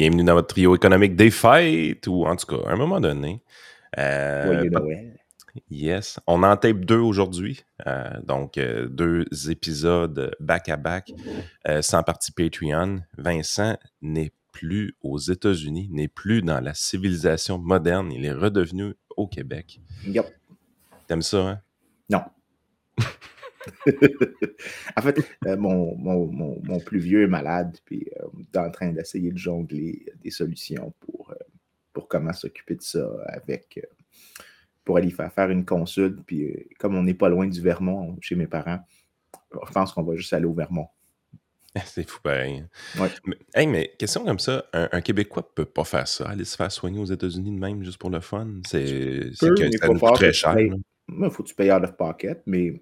Bienvenue dans votre trio économique des fêtes, ou en tout cas, à un moment donné. Euh, yes. On en tape deux aujourd'hui. Euh, donc, euh, deux épisodes back-à-back, sans partie Patreon. Vincent n'est plus aux États-Unis, n'est plus dans la civilisation moderne. Il est redevenu au Québec. Yep. T'aimes ça, hein? Non. en fait, euh, mon, plus vieux est malade, puis euh, est en train d'essayer de jongler des solutions pour, euh, pour comment s'occuper de ça avec pour aller faire faire une consulte. Puis comme on n'est pas loin du Vermont chez mes parents, je pense qu'on va juste aller au Vermont. C'est fou pareil. Ouais. Mais, mais question comme ça, un, Québécois ne peut pas faire ça, aller se faire soigner aux États-Unis de même juste pour le fun? C'est très cher. Il faut que tu payes out of pocket, mais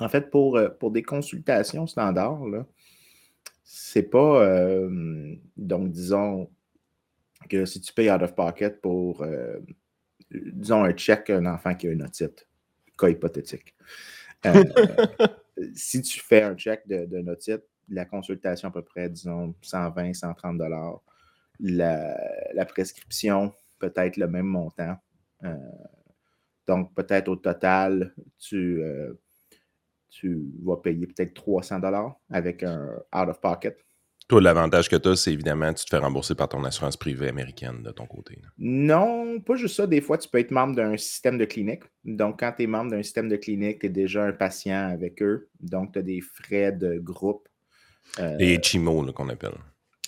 en fait, pour, euh, pour des consultations standards, c'est pas. Euh, donc, disons que si tu payes out of pocket pour, euh, disons, un check un enfant qui a une otite, cas hypothétique. si tu fais un check de, de otite, la consultation à peu près, disons, 120, 130 dollars. La, la, prescription, peut-être le même montant. donc, peut-être au total, tu, tu vas payer peut-être 300 dollars avec un out-of-pocket. Toi, l'avantage que tu as, c'est évidemment tu te fais rembourser par ton assurance privée américaine de ton côté. Non, pas juste ça. Des fois, tu peux être membre d'un système de clinique. Donc, quand tu es membre d'un système de clinique, tu es déjà un patient avec eux. Donc, tu as des frais de groupe. Euh, Les CHIMO, qu'on appelle.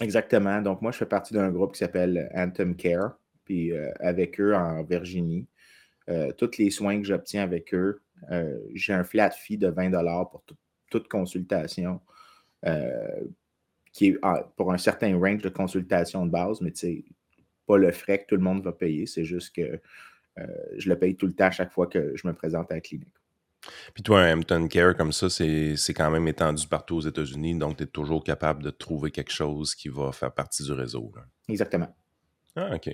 Exactement. Donc, moi, je fais partie d'un groupe qui s'appelle Anthem Care. Puis, euh, avec eux en Virginie, euh, tous les soins que j'obtiens avec eux, euh, j'ai un flat fee de 20 pour toute consultation, euh, qui est pour un certain range de consultation de base, mais c'est pas le frais que tout le monde va payer, c'est juste que euh, je le paye tout le temps à chaque fois que je me présente à la clinique. Puis toi, un Hampton Care comme ça, c'est quand même étendu partout aux États-Unis, donc tu es toujours capable de trouver quelque chose qui va faire partie du réseau. Exactement. Ah, OK.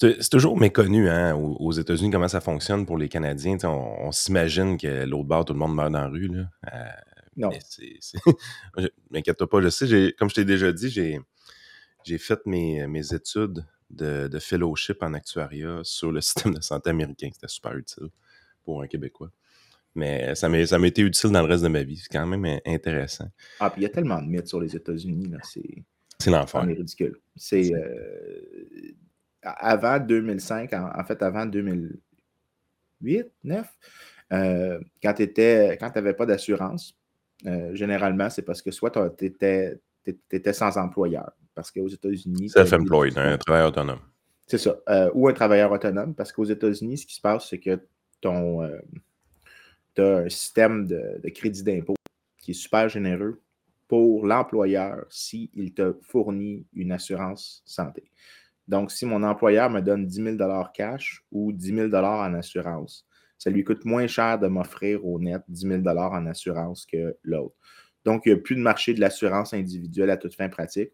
c'est toujours méconnu hein, aux, États-Unis comment ça fonctionne pour les Canadiens. On, s'imagine que l'autre bord, tout le monde meurt dans la rue. Là. Euh, non. M'inquiète pas, je sais, comme je t'ai déjà dit, j'ai fait mes, mes études de, de, fellowship en actuariat sur le système de santé américain. C'était super utile pour un Québécois. Mais ça m'a été utile dans le reste de ma vie. C'est quand même intéressant. Ah, puis il y a tellement de mythes sur les États-Unis. C'est. C'est l'enfer. C'est ridicule. C'est euh, avant 2005, en, fait, avant 2008, 2009, euh, quand tu n'avais pas d'assurance, euh, généralement, c'est parce que soit tu étais, sans employeur. Parce qu'aux États-Unis. Self-employed, un travailleur autonome. C'est ça. ou un travailleur autonome, parce qu'aux États-Unis, ce qui se passe, c'est que ton. tu as un système de, de crédit d'impôt qui est super généreux pour l'employeur s'il te fournit une assurance santé. Donc, si mon employeur me donne 10 000 cash ou 10 000 en assurance, ça lui coûte moins cher de m'offrir au net 10 000 en assurance que l'autre. Donc, il n'y a plus de marché de l'assurance individuelle à toute fin pratique,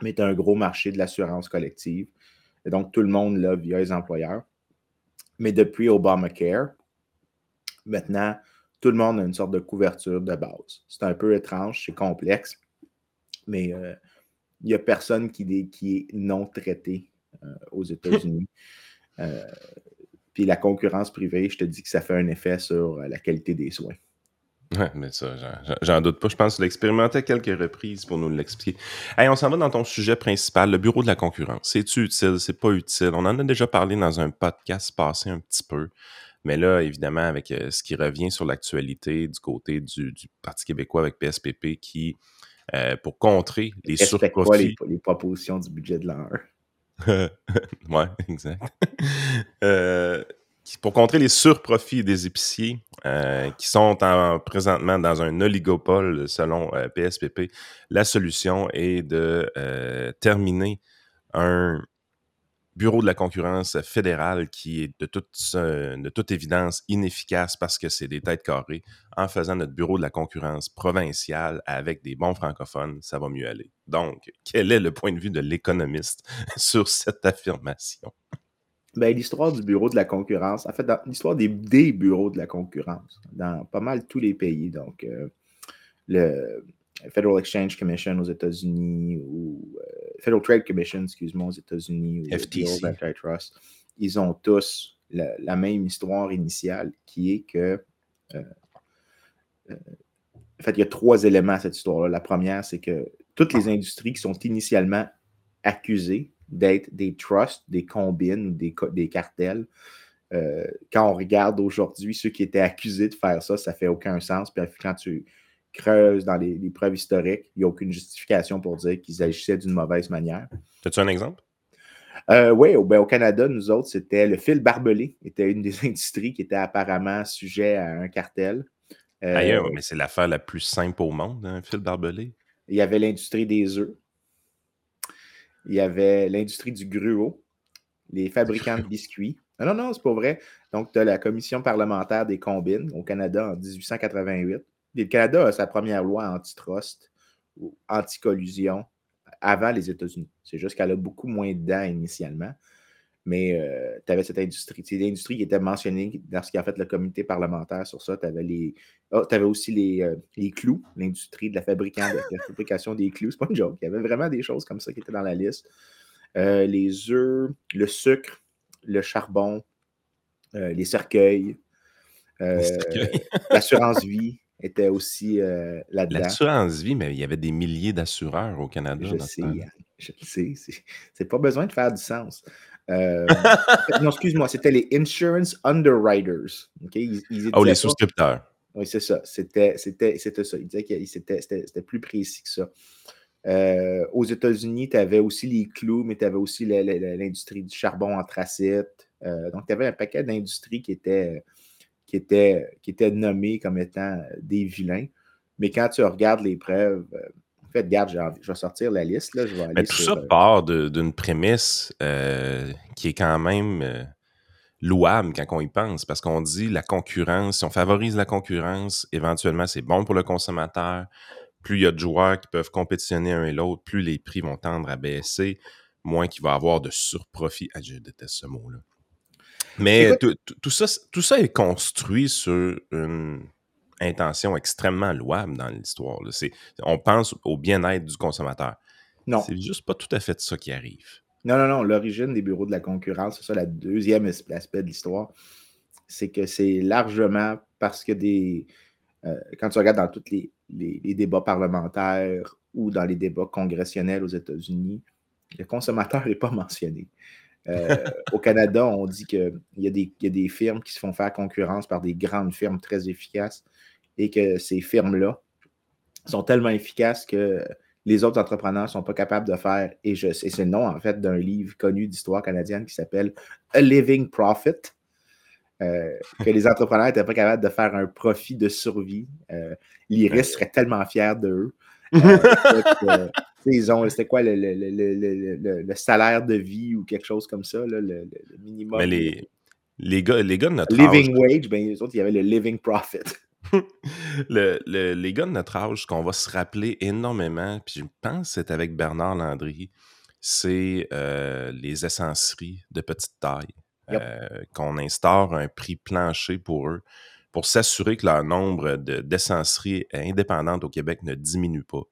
mais tu as un gros marché de l'assurance collective. Et donc, tout le monde là via les employeurs. Mais depuis Obamacare, maintenant, tout le monde a une sorte de couverture de base. C'est un peu étrange, c'est complexe, mais euh, il n'y a personne qui, qui, est non traité euh, aux États-Unis. Euh, puis la concurrence privée, je te dis que ça fait un effet sur la qualité des soins. Oui, mais ça, j'en doute pas. Je pense que tu l'as expérimenté à quelques reprises pour nous l'expliquer. Hey, on s'en va dans ton sujet principal, le bureau de la concurrence. C'est-tu utile? C'est pas utile? On en a déjà parlé dans un podcast passé un petit peu. Mais là, évidemment, avec euh, ce qui revient sur l'actualité du côté du, Parti québécois avec PSPP qui, euh, pour contrer les surprofits... les, propositions du budget de l'an ouais, exact. Euh, pour contrer les surprofits des épiciers qui sont présentement dans un oligopole selon PSPP, la solution est de terminer un bureau de la concurrence fédérale qui est de toute, de toute évidence inefficace parce que c'est des têtes carrées, en faisant notre bureau de la concurrence provincial avec des bons francophones, ça va mieux aller. Donc, quel est le point de vue de l'économiste sur cette affirmation? Ben, l'histoire du bureau de la concurrence, en fait, l'histoire des, des, bureaux de la concurrence dans pas mal tous les pays, donc euh, le Federal Exchange Commission aux États-Unis ou euh, Federal Trade Commission, excuse-moi, aux États-Unis, ou FTC. Antitrust, ils ont tous la, même histoire initiale qui est que. Euh, euh, en fait, il y a trois éléments à cette histoire-là. La première, c'est que toutes les industries qui sont initialement accusées d'être des trusts, des combines, des, des cartels, euh, quand on regarde aujourd'hui ceux qui étaient accusés de faire ça, ça fait aucun sens. Puis quand tu creuses dans les, preuves historiques, il n'y a aucune justification pour dire qu'ils agissaient d'une mauvaise manière. As-tu un exemple? Euh, oui, ben, au, Canada, nous autres, c'était le fil barbelé, était une des industries qui était apparemment sujet à un cartel. Ailleurs, mais c'est l'affaire la plus simple au monde, un fil barbelé. Il y avait l'industrie des œufs. Il y avait l'industrie du gruau, les fabricants de biscuits. Non, non, non, c'est pas vrai. Donc, tu as la commission parlementaire des combines au Canada en 1888. Le Canada a sa première loi antitrust ou anti-collusion avant les États-Unis. C'est juste qu'elle a beaucoup moins dedans initialement. Mais euh, tu avais cette industrie. C'est l'industrie qui était mentionnée dans ce qui a fait le comité parlementaire sur ça. Tu avais, les... Oh, avais aussi les, euh, les clous, l'industrie de la, fabrication des clous. C'est pas une joke. Il y avait vraiment des choses comme ça qui étaient dans la liste. Euh, les œufs, le sucre, le charbon, les cercueils, l'assurance vie était aussi là-dedans. L'assurance vie, mais il y avait des milliers d'assureurs au Canada. Je sais, je sais. C'est pas besoin de faire du sens. Euh, non, excuse-moi, c'était les Insurance Underwriters. oh, les souscripteurs. Oui, c'est ça. C'était ça. Il disait que c'était plus précis que ça. Euh, aux États-Unis, tu avais aussi les clous, mais tu avais aussi l'industrie du charbon anthracite. Euh, donc, tu avais un paquet d'industries qui étaient, qui, étaient, qui étaient nommées comme étant des vilains. Mais quand tu regardes les preuves, en fait, regarde, je vais sortir la liste. Là, je vais aller Mais tout ça euh, part d'une prémisse euh, qui est quand même euh, louable quand on y pense, parce qu'on dit la concurrence, si on favorise la concurrence, éventuellement, c'est bon pour le consommateur. Plus il y a de joueurs qui peuvent compétitionner un et l'autre, plus les prix vont tendre à baisser, moins qu'il va y avoir de surprofit. Ah, je déteste ce mot-là. Mais tout, ça, tout ça est construit sur une intention extrêmement louable dans l'histoire. On pense au bien-être du consommateur. Non. C'est juste pas tout à fait ça qui arrive. Non, non, non. L'origine des bureaux de la concurrence, c'est ça, le deuxième aspect de l'histoire. C'est que c'est largement parce que des. Euh, quand tu regardes dans tous les, débats parlementaires ou dans les débats congressionnels aux États-Unis, le consommateur n'est pas mentionné. Euh, au Canada, on dit qu'il y, y, a des firmes qui se font faire concurrence par des grandes firmes très efficaces et que ces firmes-là sont tellement efficaces que les autres entrepreneurs ne sont pas capables de faire. Et, c'est le nom, en fait, d'un livre connu d'histoire canadienne qui s'appelle A Living Profit. Euh, que les entrepreneurs n'étaient pas capables de faire un profit de survie. Euh, L'IRIS serait tellement fier d'eux. Euh, ils ont, c'était quoi le, salaire de vie ou quelque chose comme ça, le, minimum. Mais les, les, gars, les gars de notre Living wage, ben, les autres, il y avait le living profit. le, les gars de notre âge, ce qu'on va se rappeler énormément, puis je pense que c'est avec Bernard Landry, c'est euh, les essenceries de petite taille. Euh, qu'on instaure un prix plancher pour eux pour s'assurer que leur nombre d'essenceries indépendantes au Québec ne diminue pas.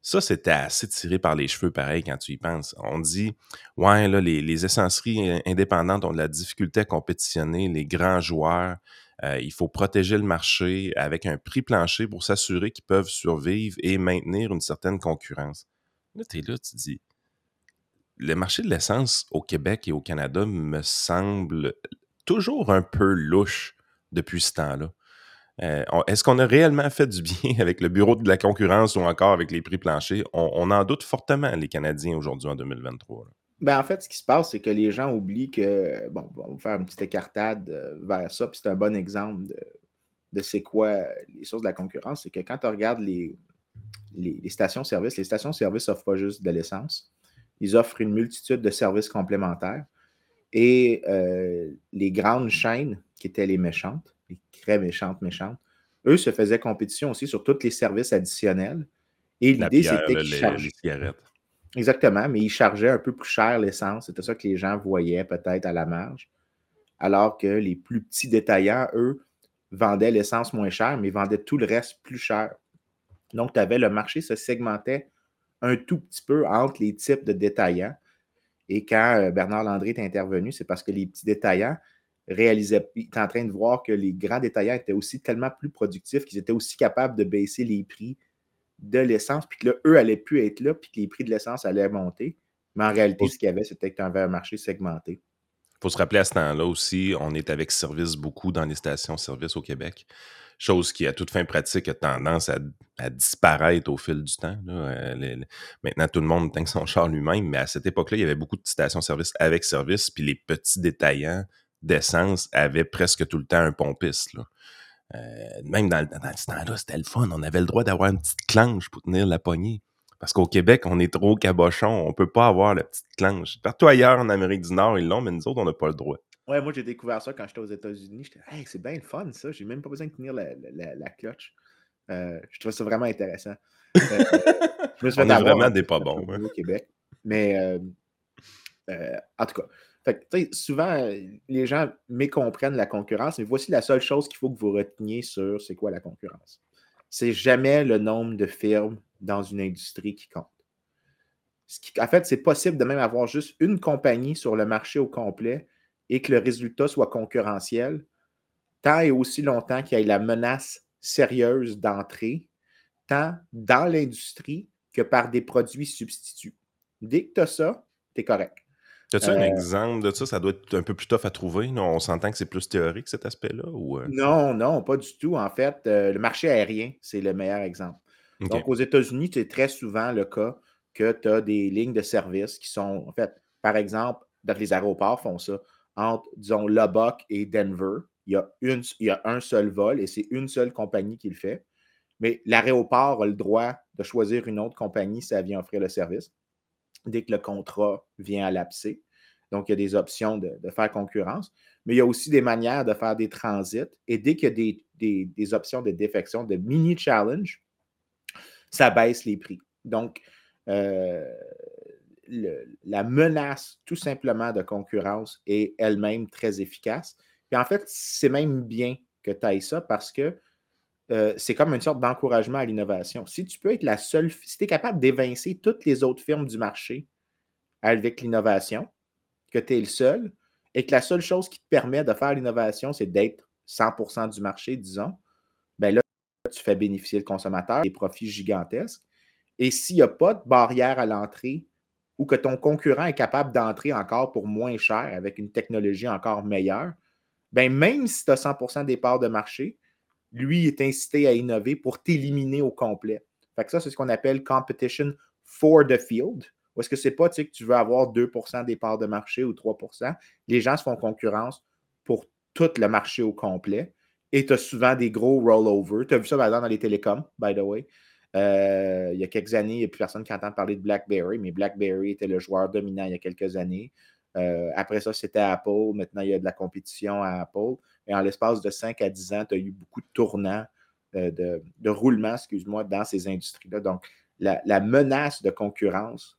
Ça, c'était assez tiré par les cheveux, pareil, quand tu y penses. On dit, ouais, là, les, les essenceries indépendantes ont de la difficulté à compétitionner, les grands joueurs, euh, il faut protéger le marché avec un prix plancher pour s'assurer qu'ils peuvent survivre et maintenir une certaine concurrence. Là, tu es là, tu dis, le marché de l'essence au Québec et au Canada me semble toujours un peu louche depuis ce temps-là. Euh, est-ce qu'on a réellement fait du bien avec le bureau de la concurrence ou encore avec les prix planchers? On, en doute fortement, les Canadiens, aujourd'hui en 2023. Ben, en fait, ce qui se passe, c'est que les gens oublient que, bon, on va faire une petite écartade euh, vers ça, puis c'est un bon exemple de, de c'est quoi les sources de la concurrence. C'est que quand tu regardes les, les, stations-service, les stations-service n'offrent pas juste de l'essence, ils offrent une multitude de services complémentaires. Et euh, les grandes chaînes, qui étaient les méchantes, les très méchantes, méchantes, eux se faisaient compétition aussi sur tous les services additionnels. Et l'idée, c'était qu'ils Exactement, mais ils chargeaient un peu plus cher l'essence. C'était ça que les gens voyaient peut-être à la marge. Alors que les plus petits détaillants, eux, vendaient l'essence moins cher, mais vendaient tout le reste plus cher. Donc, tu avais le marché se segmentait un tout petit peu entre les types de détaillants. Et quand euh, Bernard Landry est intervenu, c'est parce que les petits détaillants réalisaient, ils étaient en train de voir que les grands détaillants étaient aussi tellement plus productifs qu'ils étaient aussi capables de baisser les prix de l'essence, puis que là, eux allaient plus être là, puis que les prix de l'essence allaient monter. Mais en réalité, ce qu'il y avait, c'était un marché segmenté. Il faut se rappeler à ce temps-là aussi, on est avec service beaucoup dans les stations-service au Québec chose qui, à toute fin pratique, a tendance à, disparaître au fil du temps. Euh, maintenant, tout le monde tank son char lui-même, mais à cette époque-là, il y avait beaucoup de stations-service avec service, puis les petits détaillants d'essence avaient presque tout le temps un pompiste. Euh, même dans, ce temps-là, c'était le fun. On avait le droit d'avoir une petite clanche pour tenir la poignée. Parce qu'au Québec, on est trop cabochon. On peut pas avoir la petite clanche. Partout ailleurs en Amérique du Nord, ils l'ont, mais nous autres, on n'a pas le droit. Ouais, moi, j'ai découvert ça quand j'étais aux États-Unis. J'étais, hey, c'est bien le fun, ça. J'ai même pas besoin de tenir la, la, clutch. Euh, je trouvais ça vraiment intéressant. Euh, je me suis On est vraiment des pas bons. Au Québec. Mais, euh, en tout cas, fait, souvent, les gens mécomprennent la concurrence, mais voici la seule chose qu'il faut que vous reteniez sur c'est quoi la concurrence? C'est jamais le nombre de firmes dans une industrie qui compte. Ce qui, en fait, c'est possible de même avoir juste une compagnie sur le marché au complet et que le résultat soit concurrentiel, tant et aussi longtemps qu'il y ait la menace sérieuse d'entrée, tant dans l'industrie que par des produits substituts. Dès que tu as ça, tu es correct. As-tu un euh, exemple de ça? Ça doit être un peu plus tough à trouver. On s'entend que c'est plus théorique cet aspect-là? Ou... Euh? Non, non, pas du tout. En fait, euh, le marché aérien, c'est le meilleur exemple. Donc, aux États-Unis, c'est très souvent le cas que tu as des lignes de service qui sont, en fait, par exemple, dans les aéroports font ça entre, disons, Lubbock et Denver. Il y, a une, il y a un seul vol et c'est une seule compagnie qui le fait. Mais l'aéroport a le droit de choisir une autre compagnie si elle vient offrir le service dès que le contrat vient à l'abcès. Donc, il y a des options de, faire concurrence. Mais il y a aussi des manières de faire des transits. Et dès qu'il y a des, options de défection, de mini-challenge, ça baisse les prix. Donc, euh, la menace tout simplement de concurrence est elle-même très efficace. Et en fait, c'est même bien que tu ailles ça parce que euh, c'est comme une sorte d'encouragement à l'innovation. Si tu peux être la seule, si tu es capable d'évincer toutes les autres firmes du marché avec l'innovation, que tu es le seul, et que la seule chose qui te permet de faire l'innovation, c'est d'être 100% du marché, disons, ben là, tu fais bénéficier le consommateur des profits gigantesques. Et s'il n'y a pas de barrière à l'entrée ou que ton concurrent est capable d'entrer encore pour moins cher avec une technologie encore meilleure, ben même si tu as 100% des parts de marché, lui est incité à innover pour t'éliminer au complet. Fait que ça, c'est ce qu'on appelle competition for the field. Ou est-ce que c'est pas que tu veux avoir 2% des parts de marché ou 3% Les gens se font concurrence pour tout le marché au complet. Et tu as souvent des gros rollovers. Tu as vu ça, dans les télécoms, by the way. Euh, il y a quelques années, il n'y a plus personne qui entend parler de BlackBerry, mais BlackBerry était le joueur dominant il y a quelques années. Euh, après ça, c'était Apple. Maintenant, il y a de la compétition à Apple. Et en l'espace de 5 à 10 ans, tu as eu beaucoup de tournants, euh, de, roulements, excuse-moi, dans ces industries-là. Donc, la, menace de concurrence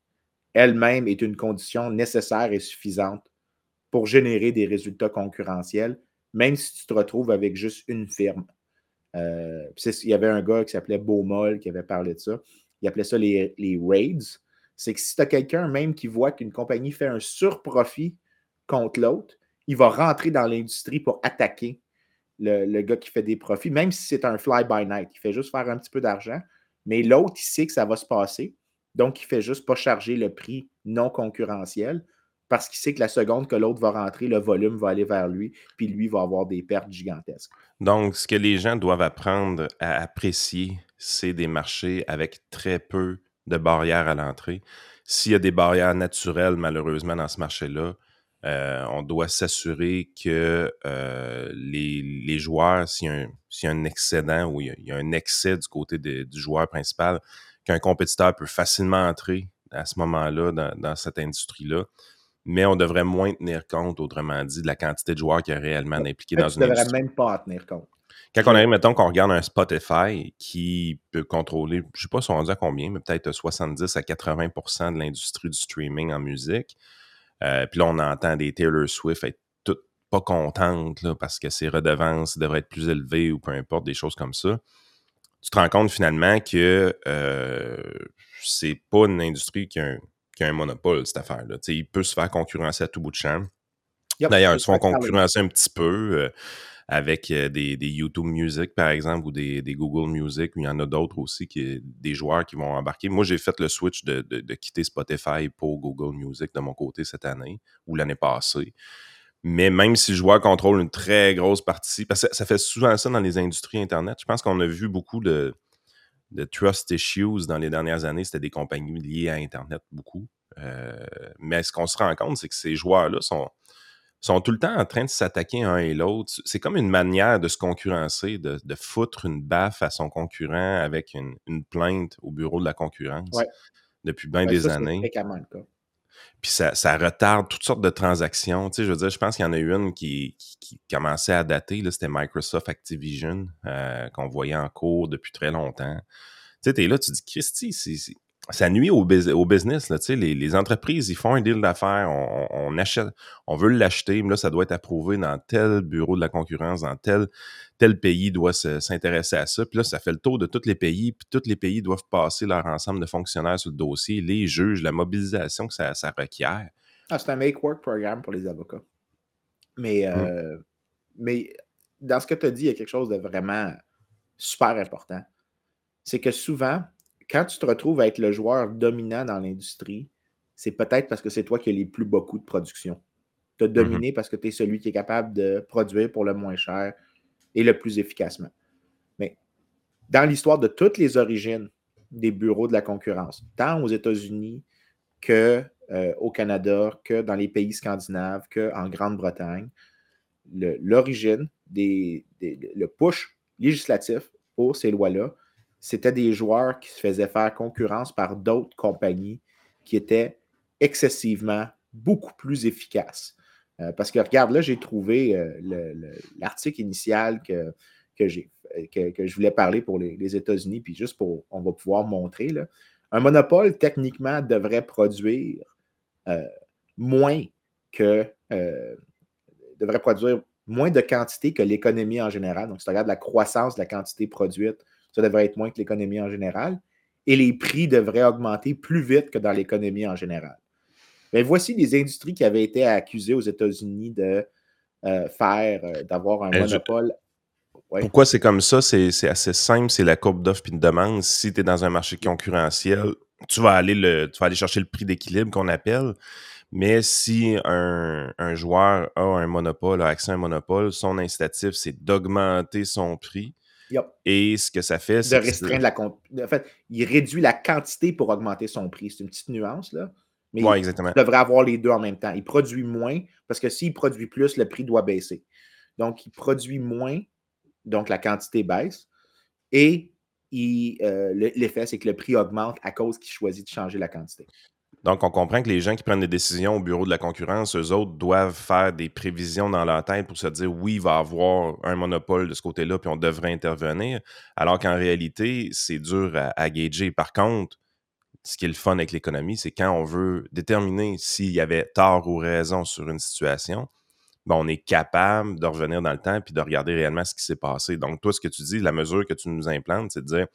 elle-même est une condition nécessaire et suffisante pour générer des résultats concurrentiels, même si tu te retrouves avec juste une firme. Euh, il y avait un gars qui s'appelait Beaumol qui avait parlé de ça. Il appelait ça les, raids. C'est que si tu as quelqu'un même qui voit qu'une compagnie fait un surprofit contre l'autre, il va rentrer dans l'industrie pour attaquer le, gars qui fait des profits, même si c'est un fly-by-night. Il fait juste faire un petit peu d'argent, mais l'autre, il sait que ça va se passer. Donc, il fait juste pas charger le prix non concurrentiel parce qu'il sait que la seconde que l'autre va rentrer, le volume va aller vers lui, puis lui va avoir des pertes gigantesques. Donc, ce que les gens doivent apprendre à apprécier, c'est des marchés avec très peu de barrières à l'entrée. S'il y a des barrières naturelles, malheureusement, dans ce marché-là, euh, on doit s'assurer que euh, les, joueurs, s'il y, a un excédent ou il y a, un excès du côté du joueur principal, qu'un compétiteur peut facilement entrer à ce moment-là dans cette industrie-là mais on devrait moins tenir compte, autrement dit, de la quantité de joueurs qui est réellement impliqués dans une industrie. ne devrait même pas tenir compte. Quand on arrive, mettons qu'on regarde un Spotify qui peut contrôler, je ne sais pas si on dit à combien, mais peut-être 70 à 80% de l'industrie du streaming en musique. Euh, puis là, on entend des Taylor Swift être toutes pas contentes parce que ses redevances devraient être plus élevées ou peu importe, des choses comme ça. tu te rends compte finalement que euh, c'est pas une industrie qui a un, qui a un monopole, cette affaire-là. Il peut se faire concurrencer à tout bout de champ. D'ailleurs, ils se font concurrencer un petit peu euh, avec euh, des, YouTube Music, par exemple, ou des, Google Music, il y en a d'autres aussi, des joueurs qui vont embarquer. Moi, j'ai fait le switch de, quitter Spotify pour Google Music de mon côté cette année ou l'année passée. Mais même si le joueur contrôle une très grosse partie, parce que ça fait souvent ça dans les industries Internet, je pense qu'on a vu beaucoup de, de trust issues dans les dernières années. C'était des compagnies liées à Internet, beaucoup. Euh, mais ce qu'on se rend compte, c'est que ces joueurs-là sont, sont tout le temps en train de s'attaquer un et l'autre. C'est comme une manière de se concurrencer, de, foutre une baffe à son concurrent avec une, plainte au bureau de la concurrence depuis bien des années. Puis ça, ça, retarde toutes sortes de transactions. Tu sais, je veux dire, je pense qu'il y en a eu une qui, qui, commençait à dater. C'était Microsoft Activision euh, qu'on voyait en cours depuis très longtemps. Tu sais, t'es là, tu dis, Christy, c'est ça nuit au, au business. Là, les, les entreprises, ils font un deal d'affaires, on, achète, on veut l'acheter, mais là, ça doit être approuvé dans tel bureau de la concurrence, dans tel, tel pays doit s'intéresser à ça. Puis là, ça fait le tour de tous les pays, puis tous les pays doivent passer leur ensemble de fonctionnaires sur le dossier, les juges, la mobilisation que ça, ça requiert. Ah, c'est un make-work programme pour les avocats. Mais, euh, mais dans ce que tu as dit, il y a quelque chose de vraiment super important. C'est que souvent, quand tu te retrouves à être le joueur dominant dans l'industrie, c'est peut-être parce que c'est toi qui as les plus beaux coûts de production. Tu as mmh dominé parce que tu es celui qui est capable de produire pour le moins cher et le plus efficacement. Mais dans l'histoire de toutes les origines des bureaux de la concurrence, tant aux États-Unis que euh, au Canada, que dans les pays scandinaves, qu'en Grande-Bretagne, l'origine, des, le push législatif pour ces lois-là, c'était des joueurs qui se faisaient faire concurrence par d'autres compagnies qui étaient excessivement beaucoup plus efficaces. Euh, parce que regarde, là, j'ai trouvé euh, l'article initial que, que, je voulais parler pour les, États-Unis, puis juste pour, on va pouvoir montrer. Là. Un monopole, techniquement, devrait produire euh, moins que devrait produire moins de quantité que l'économie en général. Donc, si tu regardes la croissance de la quantité produite ça devrait être moins que l'économie en général. Et les prix devraient augmenter plus vite que dans l'économie en général. Mais voici des industries qui avaient été accusées aux États-Unis de euh, faire, euh, d'avoir un monopole. Pourquoi c'est comme ça? C'est assez simple, c'est la courbe d'offre et de demande. Si tu es dans un marché concurrentiel, tu vas aller, le, tu vas aller chercher le prix d'équilibre qu'on appelle. Mais si un, un, joueur a un monopole, a accès à un monopole, son incitatif, c'est d'augmenter son prix et ce que ça fait, c'est. De restreindre la. En fait, il réduit la quantité pour augmenter son prix. C'est une petite nuance, là. Mais il devrait avoir les deux en même temps. Il produit moins parce que s'il produit plus, le prix doit baisser. Donc, il produit moins, donc la quantité baisse. Et euh, l'effet, c'est que le prix augmente à cause qu'il choisit de changer la quantité. Donc, on comprend que les gens qui prennent des décisions au bureau de la concurrence, eux autres doivent faire des prévisions dans leur tête pour se dire oui, il va y avoir un monopole de ce côté-là, puis on devrait intervenir. Alors qu'en réalité, c'est dur à, à gager. Par contre, ce qui est le fun avec l'économie, c'est quand on veut déterminer s'il y avait tort ou raison sur une situation, ben on est capable de revenir dans le temps puis de regarder réellement ce qui s'est passé. Donc, toi, ce que tu dis, la mesure que tu nous implantes, c'est de dire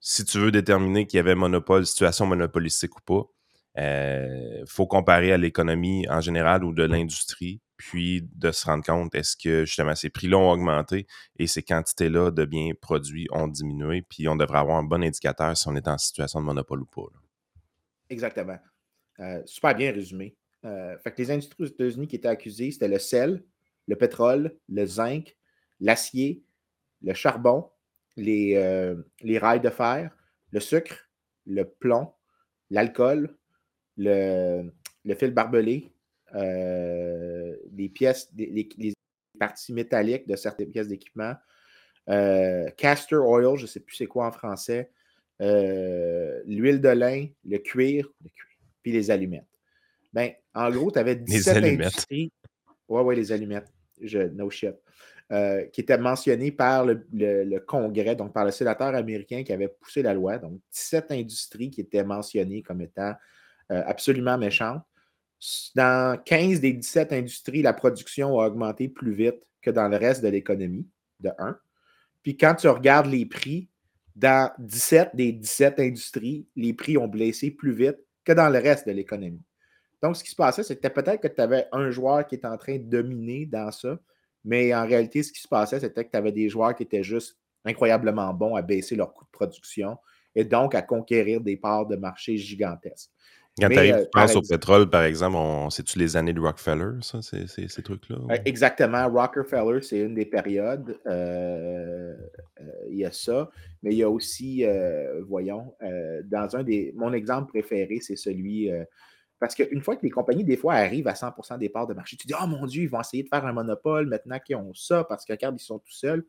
si tu veux déterminer qu'il y avait monopole, situation monopolistique ou pas, il euh, faut comparer à l'économie en général ou de l'industrie, puis de se rendre compte est-ce que justement ces prix-là ont augmenté et ces quantités-là de biens produits ont diminué, puis on devrait avoir un bon indicateur si on est en situation de monopole ou pas. Exactement. Euh, super bien résumé. Euh, fait que les industries aux États-Unis qui étaient accusées, c'était le sel, le pétrole, le zinc, l'acier, le charbon, les, les rails de fer, le sucre, le plomb, l'alcool, le, fil barbelé, euh, les pièces, les, parties métalliques de certaines pièces d'équipement, euh, castor oil, je ne sais plus c'est quoi en français, euh, l'huile de lin, le cuir, puis les allumettes. Ben, en gros, tu avais 17 industries. Ouais, ouais, les allumettes. Je, no shit. qui étaient mentionnées par le, le, Congrès, donc par le sénateur américain qui avait poussé la loi. Donc, 17 industries qui étaient mentionnées comme étant absolument méchante. Dans 15 des 17 industries, la production a augmenté plus vite que dans le reste de l'économie, de 1. Puis quand tu regardes les prix dans 17 des 17 industries, les prix ont blessé plus vite que dans le reste de l'économie. Donc, ce qui se passait, c'était peut-être que tu avais un joueur qui était en train de dominer dans ça, mais en réalité, ce qui se passait, c'était que tu avais des joueurs qui étaient juste incroyablement bons à baisser leur coût de production et donc à conquérir des parts de marché gigantesques. Quand tu euh, penses au pétrole, par exemple, c'est-tu les années de Rockefeller, ça, ces, trucs-là? Euh, exactement. Rockefeller, c'est une des périodes. Euh, il y a ça. Mais il y a aussi, voyons, dans un des. Mon exemple préféré, c'est celui. parce qu'une fois que les compagnies, des fois, arrivent à 100% des parts de marché, tu dis Oh mon Dieu, ils vont essayer de faire un monopole maintenant qu'ils ont ça, parce que regarde, ils sont tout seuls.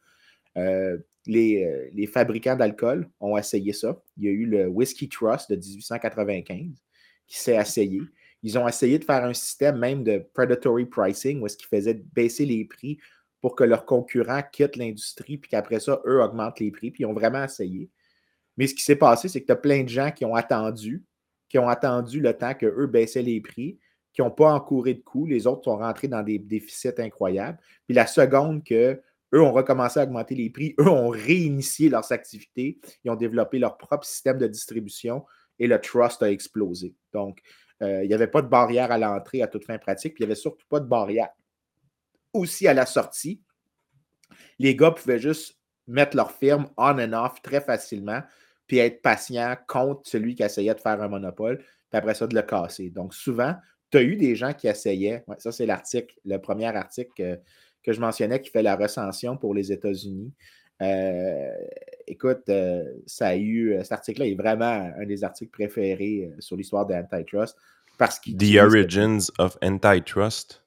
les, les fabricants d'alcool ont essayé ça. Il y a eu le Whiskey Trust de 1895 qui s'est essayé. Ils ont essayé de faire un système même de predatory pricing où est-ce qu'ils faisaient baisser les prix pour que leurs concurrents quittent l'industrie, puis qu'après ça, eux augmentent les prix, puis ils ont vraiment essayé. Mais ce qui s'est passé, c'est que tu as plein de gens qui ont attendu, qui ont attendu le temps qu'eux baissaient les prix, qui n'ont pas encouré de coûts. Les autres sont rentrés dans des déficits incroyables. Puis la seconde que eux ont recommencé à augmenter les prix, eux ont réinitié leurs activités, ils ont développé leur propre système de distribution, et le trust a explosé. Donc, euh, il n'y avait pas de barrière à l'entrée à toute fin pratique, puis il n'y avait surtout pas de barrière aussi à la sortie. Les gars pouvaient juste mettre leur firme on and off très facilement, puis être patient contre celui qui essayait de faire un monopole, puis après ça, de le casser. Donc, souvent, tu as eu des gens qui essayaient, ça c'est l'article, le premier article que, que, je mentionnais qui fait la recension pour les États-Unis. Euh, écoute, euh, ça a eu. Euh, cet article-là est vraiment un des articles préférés sur l'histoire de l'antitrust. Parce qu'il The Origins of Antitrust.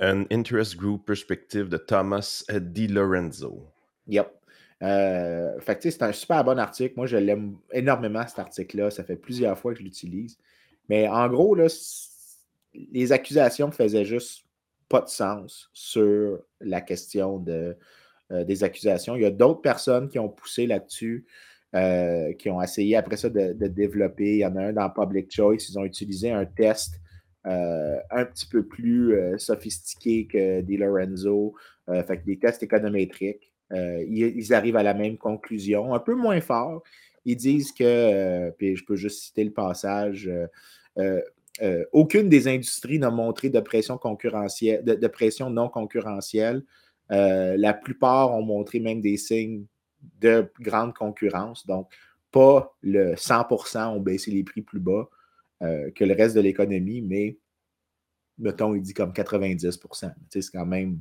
An Interest Group Perspective de Thomas Di Lorenzo. Yep. fait c'est un super bon article. Moi, je l'aime énormément, cet article-là. Ça fait plusieurs fois que je l'utilise. Mais en gros, là, les accusations faisaient juste pas de sens sur la question de euh, des accusations. Il y a d'autres personnes qui ont poussé là-dessus, euh, qui ont essayé après ça de, développer. Il y en a un dans Public Choice. Ils ont utilisé un test euh, un petit peu plus sophistiqué que des Lorenzo, fait des tests économétriques. Ils, arrivent à la même conclusion, un peu moins fort. Ils disent que, puis je peux juste citer le passage, aucune des industries n'a montré de pression concurrentielle, de pression non concurrentielle euh, la plupart ont montré même des signes de grande concurrence. Donc, pas le 100% ont baissé les prix plus bas euh, que le reste de l'économie, mais mettons, il dit comme 90%. C'est quand même.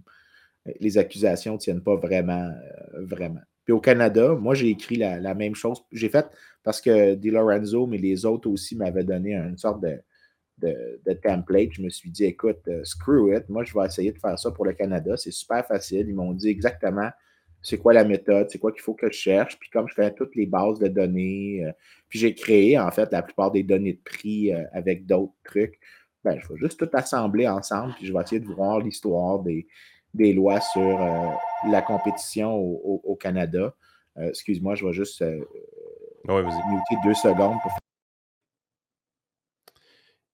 Les accusations ne tiennent pas vraiment, euh, vraiment. Puis au Canada, moi, j'ai écrit la, même chose. J'ai fait parce que Di Lorenzo, mais les autres aussi m'avaient donné une sorte de, de, template. Je me suis dit, écoute, euh, screw it, moi je vais essayer de faire ça pour le Canada. C'est super facile. Ils m'ont dit exactement c'est quoi la méthode, c'est quoi qu'il faut que je cherche. Puis comme je fais toutes les bases de données, euh, puis j'ai créé en fait la plupart des données de prix euh, avec d'autres trucs, ben, je vais juste tout assembler ensemble, puis je vais essayer de voir l'histoire des, des lois sur la compétition au, Canada. Excuse-moi, je vais juste ouais, deux secondes pour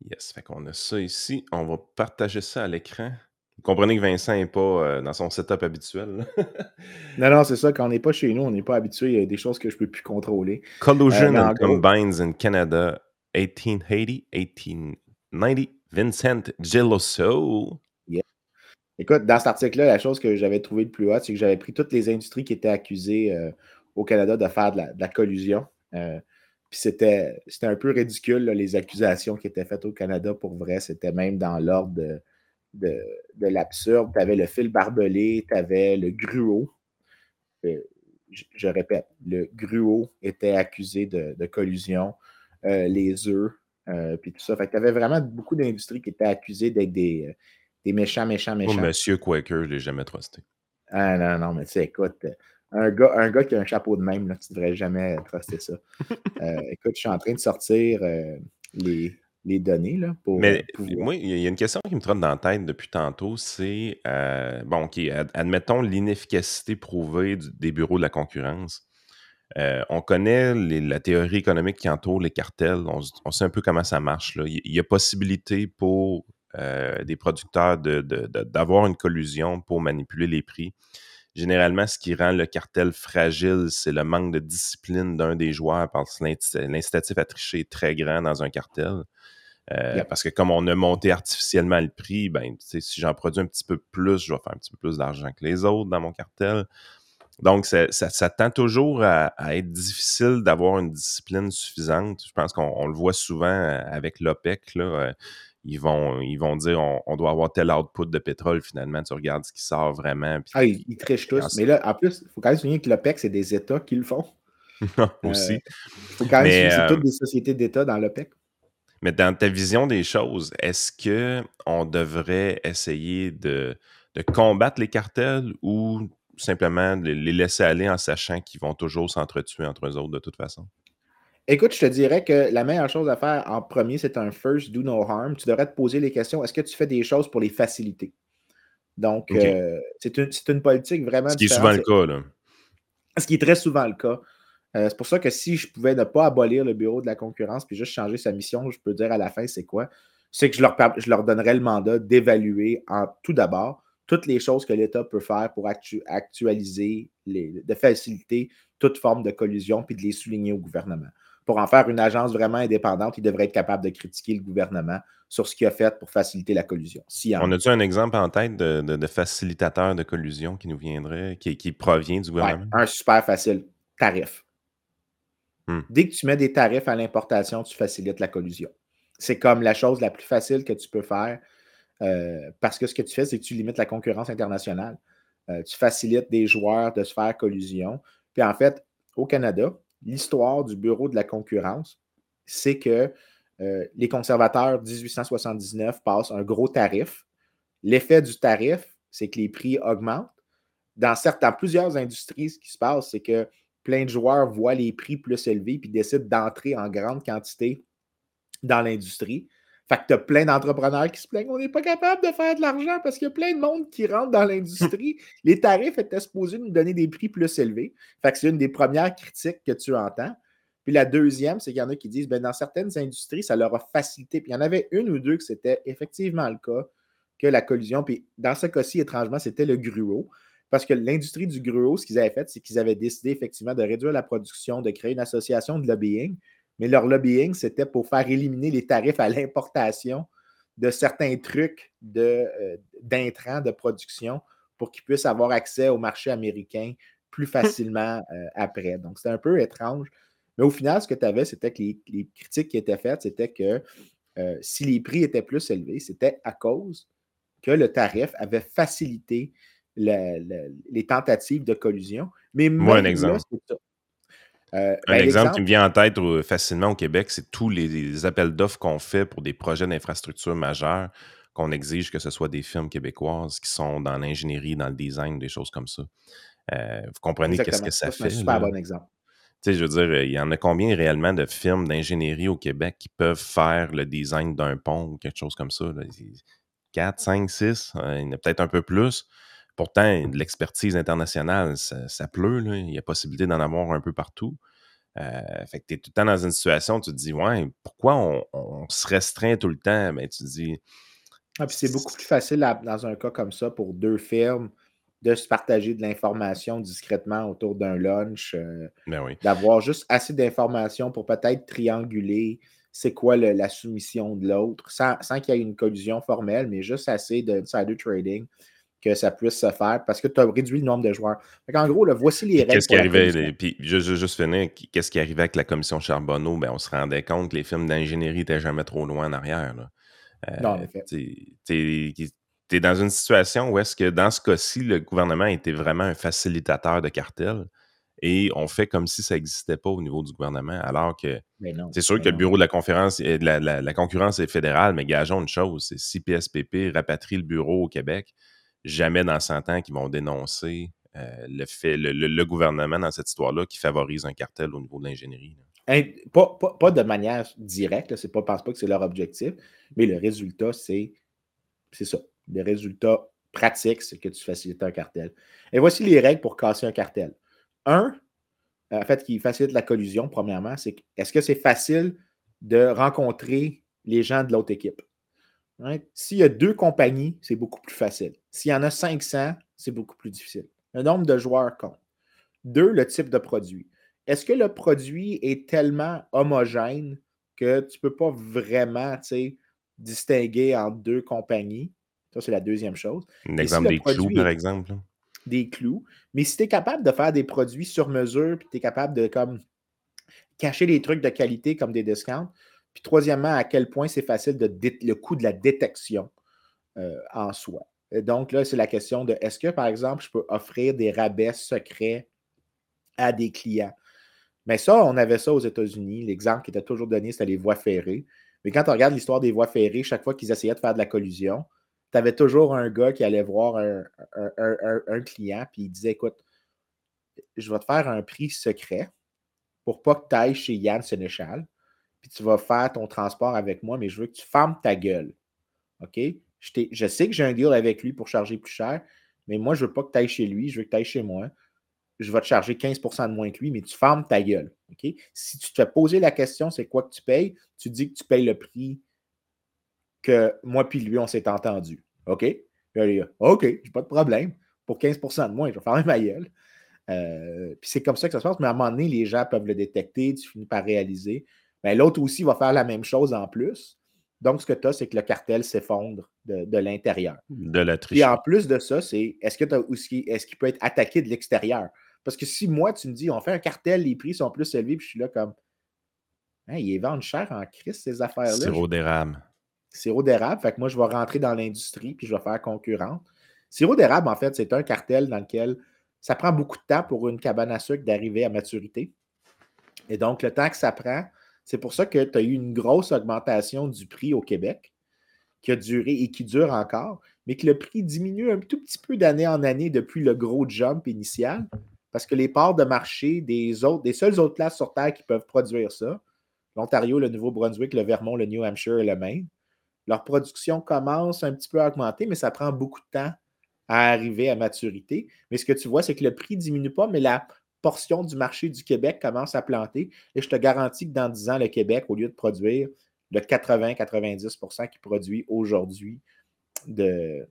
Yes, fait qu'on a ça ici. On va partager ça à l'écran. Vous comprenez que Vincent n'est pas euh, dans son setup habituel. non, non, c'est ça. Quand on n'est pas chez nous, on n'est pas habitué. Il y a des choses que je ne peux plus contrôler. Collusion euh, and Combines in Canada, 1880, 1890. Vincent Geloso. Yeah. Écoute, dans cet article-là, la chose que j'avais trouvé le plus hot, c'est que j'avais pris toutes les industries qui étaient accusées euh, au Canada de faire de la, collusion. Puis c'était, un peu ridicule, les accusations qui étaient faites au Canada pour vrai. C'était même dans l'ordre de, de, l'absurde. Tu avais le fil barbelé, tu avais le gruau. Euh, je, répète, le gruau était accusé de, collusion, euh, les œufs, euh, puis tout ça. Fait que tu avais vraiment beaucoup d'industries qui étaient accusées d'être des, des méchants, méchants, méchants. monsieur Quaker, je l'ai jamais trusté. Ah non, non, mais tu sais, écoute, un gars, un gars qui a un chapeau de même, là, tu ne devrais jamais truster ça. Euh, écoute, je suis en train de sortir euh, les, les, données là, pour. Mais moi, il y a une question qui me trotte dans la tête depuis tantôt c'est euh, bon, OK, admettons l'inefficacité prouvée des bureaux de la concurrence. on connaît la théorie économique qui entoure les cartels. On, sait un peu comment ça marche. Là. Il y a possibilité pour des producteurs d'avoir de, une collusion pour manipuler les prix. Généralement, ce qui rend le cartel fragile, c'est le manque de discipline d'un des joueurs parce que l'incitatif à tricher est très grand dans un cartel. Euh, parce que comme on a monté artificiellement le prix, ben, si j'en produis un petit peu plus, je vais faire un petit peu plus d'argent que les autres dans mon cartel. Donc, ça, tend toujours à, être difficile d'avoir une discipline suffisante. Je pense qu'on le voit souvent euh, avec l'OPEC. Ils, vont, ils vont dire on, doit avoir tel output de pétrole. Finalement, tu regardes ce qui sort vraiment. ah, ils, trichent tous. Mais là, en plus, il faut quand même souligner que l'OPEC, c'est des États qui le font. Aussi. Il faut quand même c'est toutes des sociétés d'État dans l'OPEC. Mais dans ta vision des choses, est-ce qu'on devrait essayer de, combattre les cartels ou simplement les laisser aller en sachant qu'ils vont toujours s'entretuer entre eux autres de toute façon? Écoute, je te dirais que la meilleure chose à faire en premier, c'est un first do no harm. Tu devrais te poser les questions est-ce que tu fais des choses pour les faciliter? Donc, euh, c'est une, politique vraiment. Ce qui est souvent le cas, là. Ce qui est très souvent le cas. Euh, c'est pour ça que si je pouvais ne pas abolir le bureau de la concurrence puis juste changer sa mission, je peux dire à la fin, c'est quoi? C'est que je leur, je leur donnerais le mandat d'évaluer en tout d'abord toutes les choses que l'État peut faire pour actualiser, les, de faciliter toute forme de collusion puis de les souligner au gouvernement. Pour en faire une agence vraiment indépendante, il devrait être capable de critiquer le gouvernement sur ce qu'il a fait pour faciliter la collusion. On a-tu un exemple en tête de, facilitateur de collusion qui nous viendrait, qui, qui provient du gouvernement? un super facile, tarif. Hmm. Dès que tu mets des tarifs à l'importation, tu facilites la collusion. C'est comme la chose la plus facile que tu peux faire euh, parce que ce que tu fais, c'est que tu limites la concurrence internationale. Euh, tu facilites des joueurs de se faire collusion. Puis en fait, au Canada, l'histoire du Bureau de la concurrence, c'est que euh, les conservateurs 1879 passent un gros tarif. L'effet du tarif, c'est que les prix augmentent. Dans, plusieurs industries, ce qui se passe, c'est que plein de joueurs voient les prix plus élevés puis décident d'entrer en grande quantité dans l'industrie. Fait que tu as plein d'entrepreneurs qui se plaignent on n'est pas capable de faire de l'argent parce qu'il y a plein de monde qui rentre dans l'industrie. les tarifs étaient supposés nous donner des prix plus élevés. Fait que c'est une des premières critiques que tu entends. Puis la deuxième, c'est qu'il y en a qui disent ben, dans certaines industries, ça leur a facilité. Puis il y en avait une ou deux que c'était effectivement le cas, que la collusion. Puis dans ce cas-ci, étrangement, c'était le gruau. Parce que l'industrie du gruau, ce qu'ils avaient fait, c'est qu'ils avaient décidé effectivement de réduire la production, de créer une association de lobbying. Mais leur lobbying, c'était pour faire éliminer les tarifs à l'importation de certains trucs euh, d'intrants de, production pour qu'ils puissent avoir accès au marché américain plus facilement euh, après. Donc, c'est un peu étrange. Mais au final, ce que tu avais, c'était que les, critiques qui étaient faites, c'était que euh, si les prix étaient plus élevés, c'était à cause que le tarif avait facilité les tentatives de collusion. Mais Moi, un exemple. Euh, un ben, exemple qui me vient en tête facilement au Québec, c'est tous les, appels d'offres qu'on fait pour des projets d'infrastructure majeurs qu'on exige que ce soit des firmes québécoises qui sont dans l'ingénierie, dans le design, des choses comme ça. Euh, vous comprenez qu'est-ce que ça fait? C'est un super bon exemple. Tu sais, je veux dire, il y en a combien réellement de firmes d'ingénierie au Québec qui peuvent faire le design d'un pont ou quelque chose comme ça? 4, 5, 6, il y en a peut-être un peu plus. Pourtant, de l'expertise internationale, ça, pleut. Il y a possibilité d'en avoir un peu partout. Euh, fait que tu es tout le temps dans une situation, tu te dis, ouais, pourquoi on, se restreint tout le temps? Mais ben, tu te dis. Ah, c'est beaucoup plus facile dans un cas comme ça pour deux firmes de se partager de l'information discrètement autour d'un lunch, euh, ben d'avoir juste assez d'informations pour peut-être trianguler c'est quoi la soumission de l'autre, sans, sans qu'il y ait une collusion formelle, mais juste assez d'insider trading que ça puisse se faire parce que tu as réduit le nombre de joueurs. en gros, voici les règles. Qu'est-ce qui arrivait, puis juste, juste finir, qu'est-ce qui arrivait avec la commission Charbonneau? Ben, on se rendait compte que les films d'ingénierie n'étaient jamais trop loin en arrière. Euh, non, en effet. Tu es, dans une situation où est-ce que dans ce cas-ci, le gouvernement était vraiment un facilitateur de cartel et on fait comme si ça n'existait pas au niveau du gouvernement, alors que c'est sûr que le bureau de la conférence de la, la, concurrence est fédérale, mais gageons une chose, c'est si PSPP rapatrie le bureau au Québec, jamais dans 100 ans qu'ils vont dénoncer euh, le, fait, le, gouvernement dans cette histoire-là qui favorise un cartel au niveau de l'ingénierie. Pas, de manière directe, c'est pas, pense pas que c'est leur objectif, mais le résultat, c'est ça. Le résultat pratique, c'est que tu facilites un cartel. Et voici les règles pour casser un cartel. Un, en fait, qui facilite la collusion, premièrement, c'est est-ce que c'est facile de rencontrer les gens de l'autre équipe? S'il y a deux compagnies, c'est beaucoup plus facile. S'il y en a 500, c'est beaucoup plus difficile. le nombre de joueurs compte. Deux, le type de produit. Est-ce que le produit est tellement homogène que tu ne peux pas vraiment distinguer entre deux compagnies? Ça, c'est la deuxième chose. Un exemple des clous, par exemple. Des clous. Mais si tu es capable de faire des produits sur mesure, puis tu es capable de comme cacher des trucs de qualité comme des discounts, puis troisièmement, à quel point c'est facile de le coût de la détection euh, en soi. donc là, c'est la question de est-ce que, par exemple, je peux offrir des rabais secrets à des clients? Mais ça, on avait ça aux États-Unis. L'exemple qui était toujours donné, c'était les voies ferrées. Mais quand on regarde l'histoire des voies ferrées, chaque fois qu'ils essayaient de faire de la collusion, tu avais toujours un gars qui allait voir un, client, puis il disait Écoute, je vais te faire un prix secret pour pas que tu ailles chez Yann Sénéchal, tu vas faire ton transport avec moi, mais je veux que tu fermes ta gueule. OK? Je, je sais que j'ai un deal avec lui pour charger plus cher, mais moi, je veux pas que tu ailles chez lui, je veux que tu ailles chez moi je vais te charger 15% de moins que lui, mais tu fermes ta gueule. OK? Si tu te fais poser la question, c'est quoi que tu payes, tu dis que tu payes le prix que moi puis lui, on s'est entendu. OK? OK, j'ai pas de problème. Pour 15% de moins, je vais faire ma gueule. Euh, puis c'est comme ça que ça se passe, mais à un moment donné, les gens peuvent le détecter, tu finis par réaliser. Mais l'autre aussi va faire la même chose en plus. Donc, ce que tu as, c'est que le cartel s'effondre de, l'intérieur. De la triche. Et en plus de ça, c'est est-ce que est-ce qu'il peut être attaqué de l'extérieur? Parce que si moi, tu me dis, on fait un cartel, les prix sont plus élevés, puis je suis là comme, hein, ils vendent cher en crise, ces affaires-là. Sirop d'érable. Sirop d'érable, fait que moi, je vais rentrer dans l'industrie, puis je vais faire concurrente. Sirop d'érable, en fait, c'est un cartel dans lequel ça prend beaucoup de temps pour une cabane à sucre d'arriver à maturité. Et donc, le temps que ça prend, c'est pour ça que tu as eu une grosse augmentation du prix au Québec qui a duré et qui dure encore, mais que le prix diminue un tout petit peu d'année en année depuis le gros jump initial parce que les parts de marché des autres, seules autres places sur Terre qui peuvent produire ça, l'Ontario, le Nouveau-Brunswick, le Vermont, le New Hampshire et le Maine, leur production commence un petit peu à augmenter, mais ça prend beaucoup de temps à arriver à maturité. Mais ce que tu vois, c'est que le prix ne diminue pas, mais la portion du marché du Québec commence à planter. Et je te garantis que dans 10 ans, le Québec, au lieu de produire le 80-90% qu'il produit aujourd'hui de,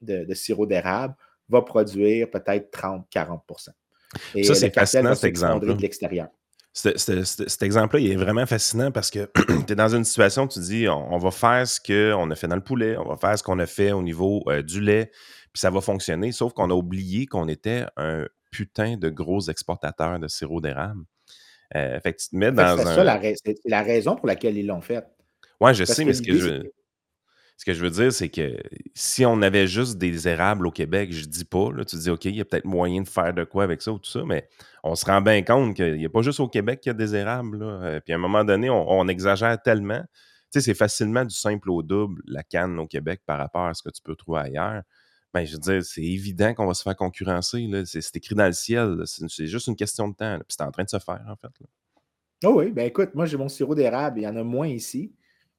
de, sirop d'érable, va produire peut-être 30-40% ça, c'est fascinant, cet exemple-là. Cet, exemple-là, il est vraiment fascinant parce que tu es dans une situation où tu dis on, va faire ce qu'on a fait dans le poulet, on va faire ce qu'on a fait au niveau euh, du lait, puis ça va fonctionner. Sauf qu'on a oublié qu'on était un putain de gros exportateur de sirop d'érable. Euh, fait que tu te mets dans un. C'est la, raison pour laquelle ils l'ont fait. Oui, je sais, mais ce que je. Ce que je veux dire, c'est que si on avait juste des érables au Québec, je dis pas, là, tu dis, OK, il y a peut-être moyen de faire de quoi avec ça ou tout ça, mais on se rend bien compte qu'il n'y a pas juste au Québec qu'il y a des érables. Là. Euh, puis à un moment donné, on, exagère tellement. Tu sais, c'est facilement du simple au double, la canne au Québec, par rapport à ce que tu peux trouver ailleurs. Ben, je veux dire, c'est évident qu'on va se faire concurrencer. C'est écrit dans le ciel. C'est juste une question de temps. Puis c'est en train de se faire, en fait. Oh oui, ben écoute, moi j'ai mon sirop d'érable, il y en a moins ici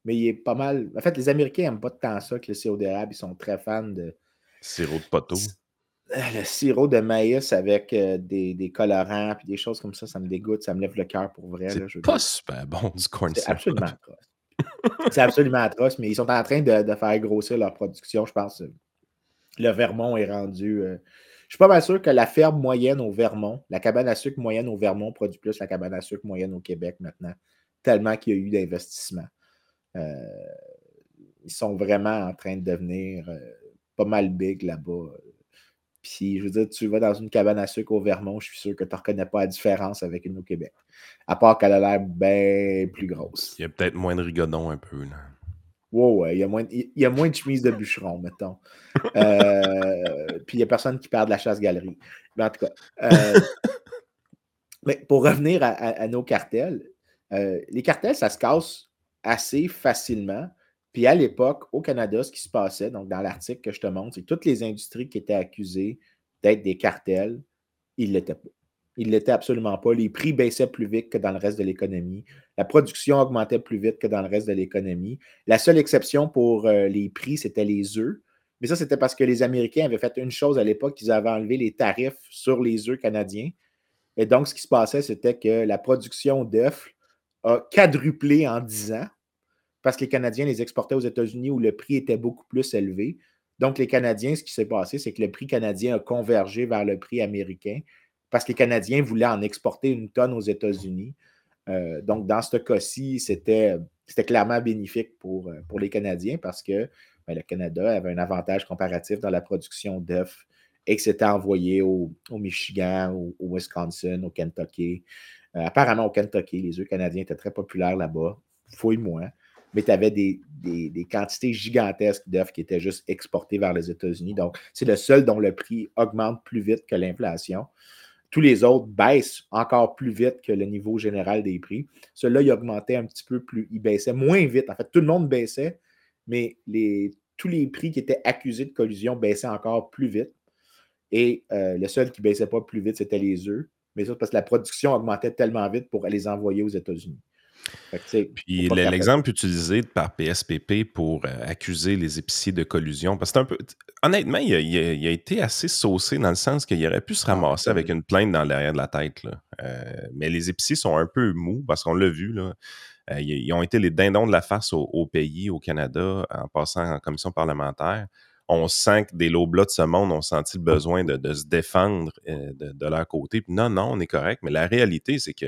mais il est pas mal. En fait, les Américains n'aiment pas tant ça que le sirop d'érable. Ils sont très fans de. Sirop de poteau. Euh, le sirop de maïs avec euh, des, des, colorants et des choses comme ça, ça me dégoûte, ça me lève le cœur pour vrai. C'est pas super bon du corn C'est absolument atroce. C'est absolument atroce, mais ils sont en train de, de, faire grossir leur production. Je pense le Vermont est rendu. Euh, je suis pas mal sûr que la ferme moyenne au Vermont, la cabane à sucre moyenne au Vermont produit plus la cabane à sucre moyenne au Québec maintenant, tellement qu'il y a eu d'investissement. Euh, ils sont vraiment en train de devenir euh, pas mal big là-bas. Puis, je veux dire, tu vas dans une cabane à sucre au Vermont, je suis sûr que tu ne reconnais pas la différence avec une au Québec. À part qu'elle a l'air bien plus grosse. Il y a peut-être moins de rigodon un peu. Là. Wow, il y, a moins, il y a moins de chemise de bûcheron, mettons. Euh, puis il n'y a personne qui perd de la chasse-galerie. Mais en tout cas, mais pour revenir à nos cartels, les cartels, ça se casse assez facilement. Puis à l'époque, au Canada, ce qui se passait, donc dans l'article que je te montre, c'est que toutes les industries qui étaient accusées d'être des cartels, ils ne l'étaient pas. Ils ne l'étaient absolument pas. Les prix baissaient plus vite que dans le reste de l'économie. La production augmentait plus vite que dans le reste de l'économie. La seule exception pour euh, les prix, c'était les œufs. Mais ça, c'était parce que les Américains avaient fait une chose à l'époque, ils avaient enlevé les tarifs sur les œufs canadiens. Et donc, ce qui se passait, c'était que la production d'œufs a quadruplé en 10 ans parce que les Canadiens les exportaient aux États-Unis où le prix était beaucoup plus élevé. Donc, les Canadiens, ce qui s'est passé, c'est que le prix canadien a convergé vers le prix américain parce que les Canadiens voulaient en exporter une tonne aux États-Unis. Euh, donc, dans ce cas-ci, c'était clairement bénéfique pour, euh, pour les Canadiens parce que ben, le Canada avait un avantage comparatif dans la production d'œufs et que c'était envoyé au, Michigan, au, Wisconsin, au Kentucky. Euh, apparemment, au Kentucky, les œufs canadiens étaient très populaires là-bas. Fouille-moi. Mais tu avais des, des, quantités gigantesques d'œufs qui étaient juste exportés vers les États-Unis. Donc, c'est le seul dont le prix augmente plus vite que l'inflation. Tous les autres baissent encore plus vite que le niveau général des prix. Celui-là, il augmentait un petit peu plus, il baissait moins vite. En fait, tout le monde baissait, mais tous les prix qui étaient accusés de collusion baissaient encore plus vite. Et euh, le seul qui ne baissait pas plus vite, c'était les œufs. Mais ça, parce que la production augmentait tellement vite pour les envoyer aux États-Unis. Puis l'exemple utilisé par PSPP pour euh, accuser les épiciers de collusion, parce que un peu. Honnêtement, il a, été assez saucé dans le sens qu'il aurait pu se ah, ramasser avec une plainte dans l'arrière de la tête. Euh, mais les épiciers sont un peu mous parce qu'on l'a vu. Là. Euh, ils ont été les dindons de la face au, pays, au Canada, en passant en commission parlementaire. On sent que des lots de ce monde ont senti le besoin de, se défendre de, leur côté. non, non, on est correct. Mais la réalité, c'est que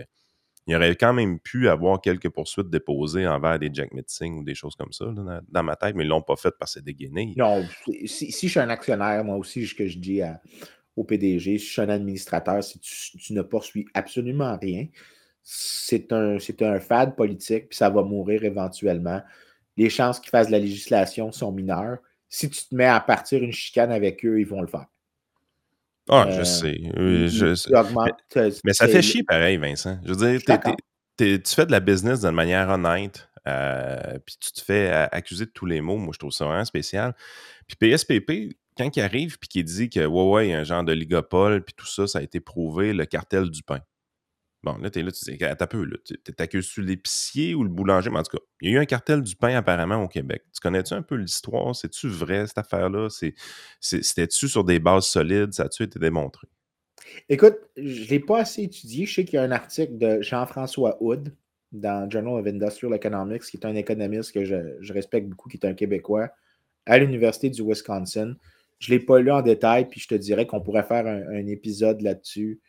il aurait quand même pu avoir quelques poursuites déposées envers des Jack Mitzing ou des choses comme ça dans, ma tête, mais ils ne l'ont pas fait parce que c'est dégainé. Non, si, je suis un actionnaire, moi aussi, ce que je dis au PDG, si je suis un administrateur, si tu, ne poursuis absolument rien, c'est un, un fad politique, puis ça va mourir éventuellement. Les chances qu'ils fassent de la législation sont mineures. Si tu te mets à partir une chicane avec eux, ils vont le faire. Ah, je euh, sais. mais, ça fait chier pareil, Vincent. Je veux dire, tu fais de la business d'une manière honnête, euh, puis tu te fais accuser de tous les mots. Moi, je trouve ça vraiment spécial. Puis PSPP, quand il arrive, puis qu'il dit que, ouais, ouais, il y a un genre de ligopole, puis tout ça, ça a été prouvé, le cartel du pain. Bon, là, t'es là, tu dis, attends peu, là, t'accuses-tu l'épicier ou le boulanger? Mais en tout cas, il y a eu un cartel du pain apparemment au Québec. Tu connais-tu un peu l'histoire? C'est-tu vrai, cette affaire-là? C'était-tu sur des bases solides? Ça a-tu été démontré? Écoute, je ne l'ai pas assez étudié. Je sais qu'il y a un article de Jean-François Hood dans Journal of Industrial Economics, qui est un économiste que je, respecte beaucoup, qui est un Québécois, à l'Université du Wisconsin. Je ne l'ai pas lu en détail, puis je te dirais qu'on pourrait faire un épisode là-dessus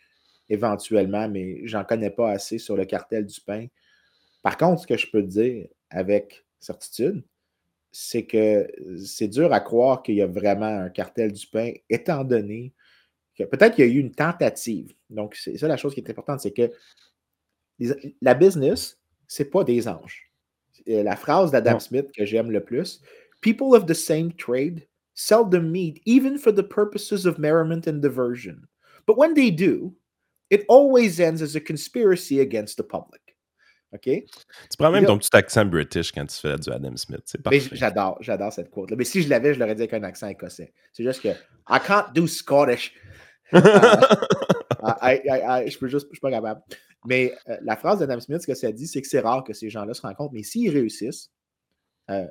éventuellement, mais j'en connais pas assez sur le cartel du pain. Par contre, ce que je peux te dire avec certitude, c'est que c'est dur à croire qu'il y a vraiment un cartel du pain, étant donné que peut-être qu'il y a eu une tentative. Donc, c'est ça la chose qui est importante, c'est que la business, c'est pas des anges. La phrase d'Adam Smith que j'aime le plus, People of the same trade seldom meet, even for the purposes of merriment and diversion. But when they do, it always ends as a conspiracy against the public. OK? Tu prends même ton petit accent british quand tu fais du Adam Smith. C'est parfait. J'adore, j'adore cette quote-là. Mais si je l'avais, je l'aurais dit avec un accent écossais. C'est juste que I can't do Scottish. Uh, je peux juste, je suis pas capable. Mais euh, la phrase d'Adam Smith, ce que ça dit, c'est que c'est rare que ces gens-là se rencontrent. Mais s'ils réussissent, euh,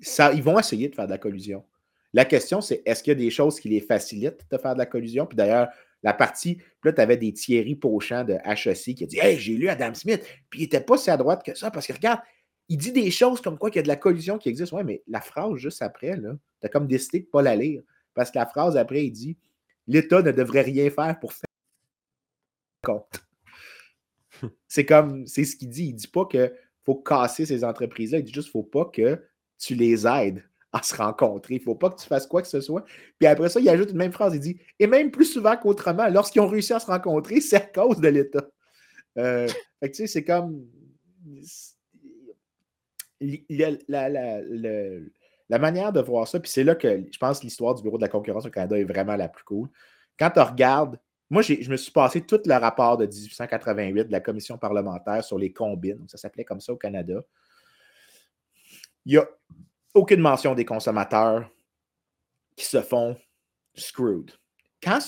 ça, ils vont essayer de faire de la collusion. La question, c'est est-ce qu'il y a des choses qui les facilitent de faire de la collusion? Puis d'ailleurs, la partie, là, tu avais des Thierry Pauchant de HEC qui a dit Hey, j'ai lu Adam Smith, puis il n'était pas si à droite que ça, parce que regarde, il dit des choses comme quoi qu'il y a de la collusion qui existe. Ouais, mais la phrase juste après, tu as comme décidé de ne pas la lire. Parce que la phrase après, il dit L'État ne devrait rien faire pour faire compte. C'est comme, c'est ce qu'il dit. Il ne dit pas qu'il faut casser ces entreprises-là. Il dit juste qu'il ne faut pas que tu les aides à se rencontrer. Il ne faut pas que tu fasses quoi que ce soit. Puis après ça, il ajoute une même phrase. Il dit Et même plus souvent qu'autrement, lorsqu'ils ont réussi à se rencontrer, c'est à cause de l'État. Euh, fait que tu sais, c'est comme. La, manière de voir ça, puis c'est là que je pense que l'histoire du Bureau de la concurrence au Canada est vraiment la plus cool. Quand tu regardes, moi, je me suis passé tout le rapport de 1888 de la commission parlementaire sur les combines, ça s'appelait comme ça au Canada. Il y a aucune mention des consommateurs qui se font screwed. Quand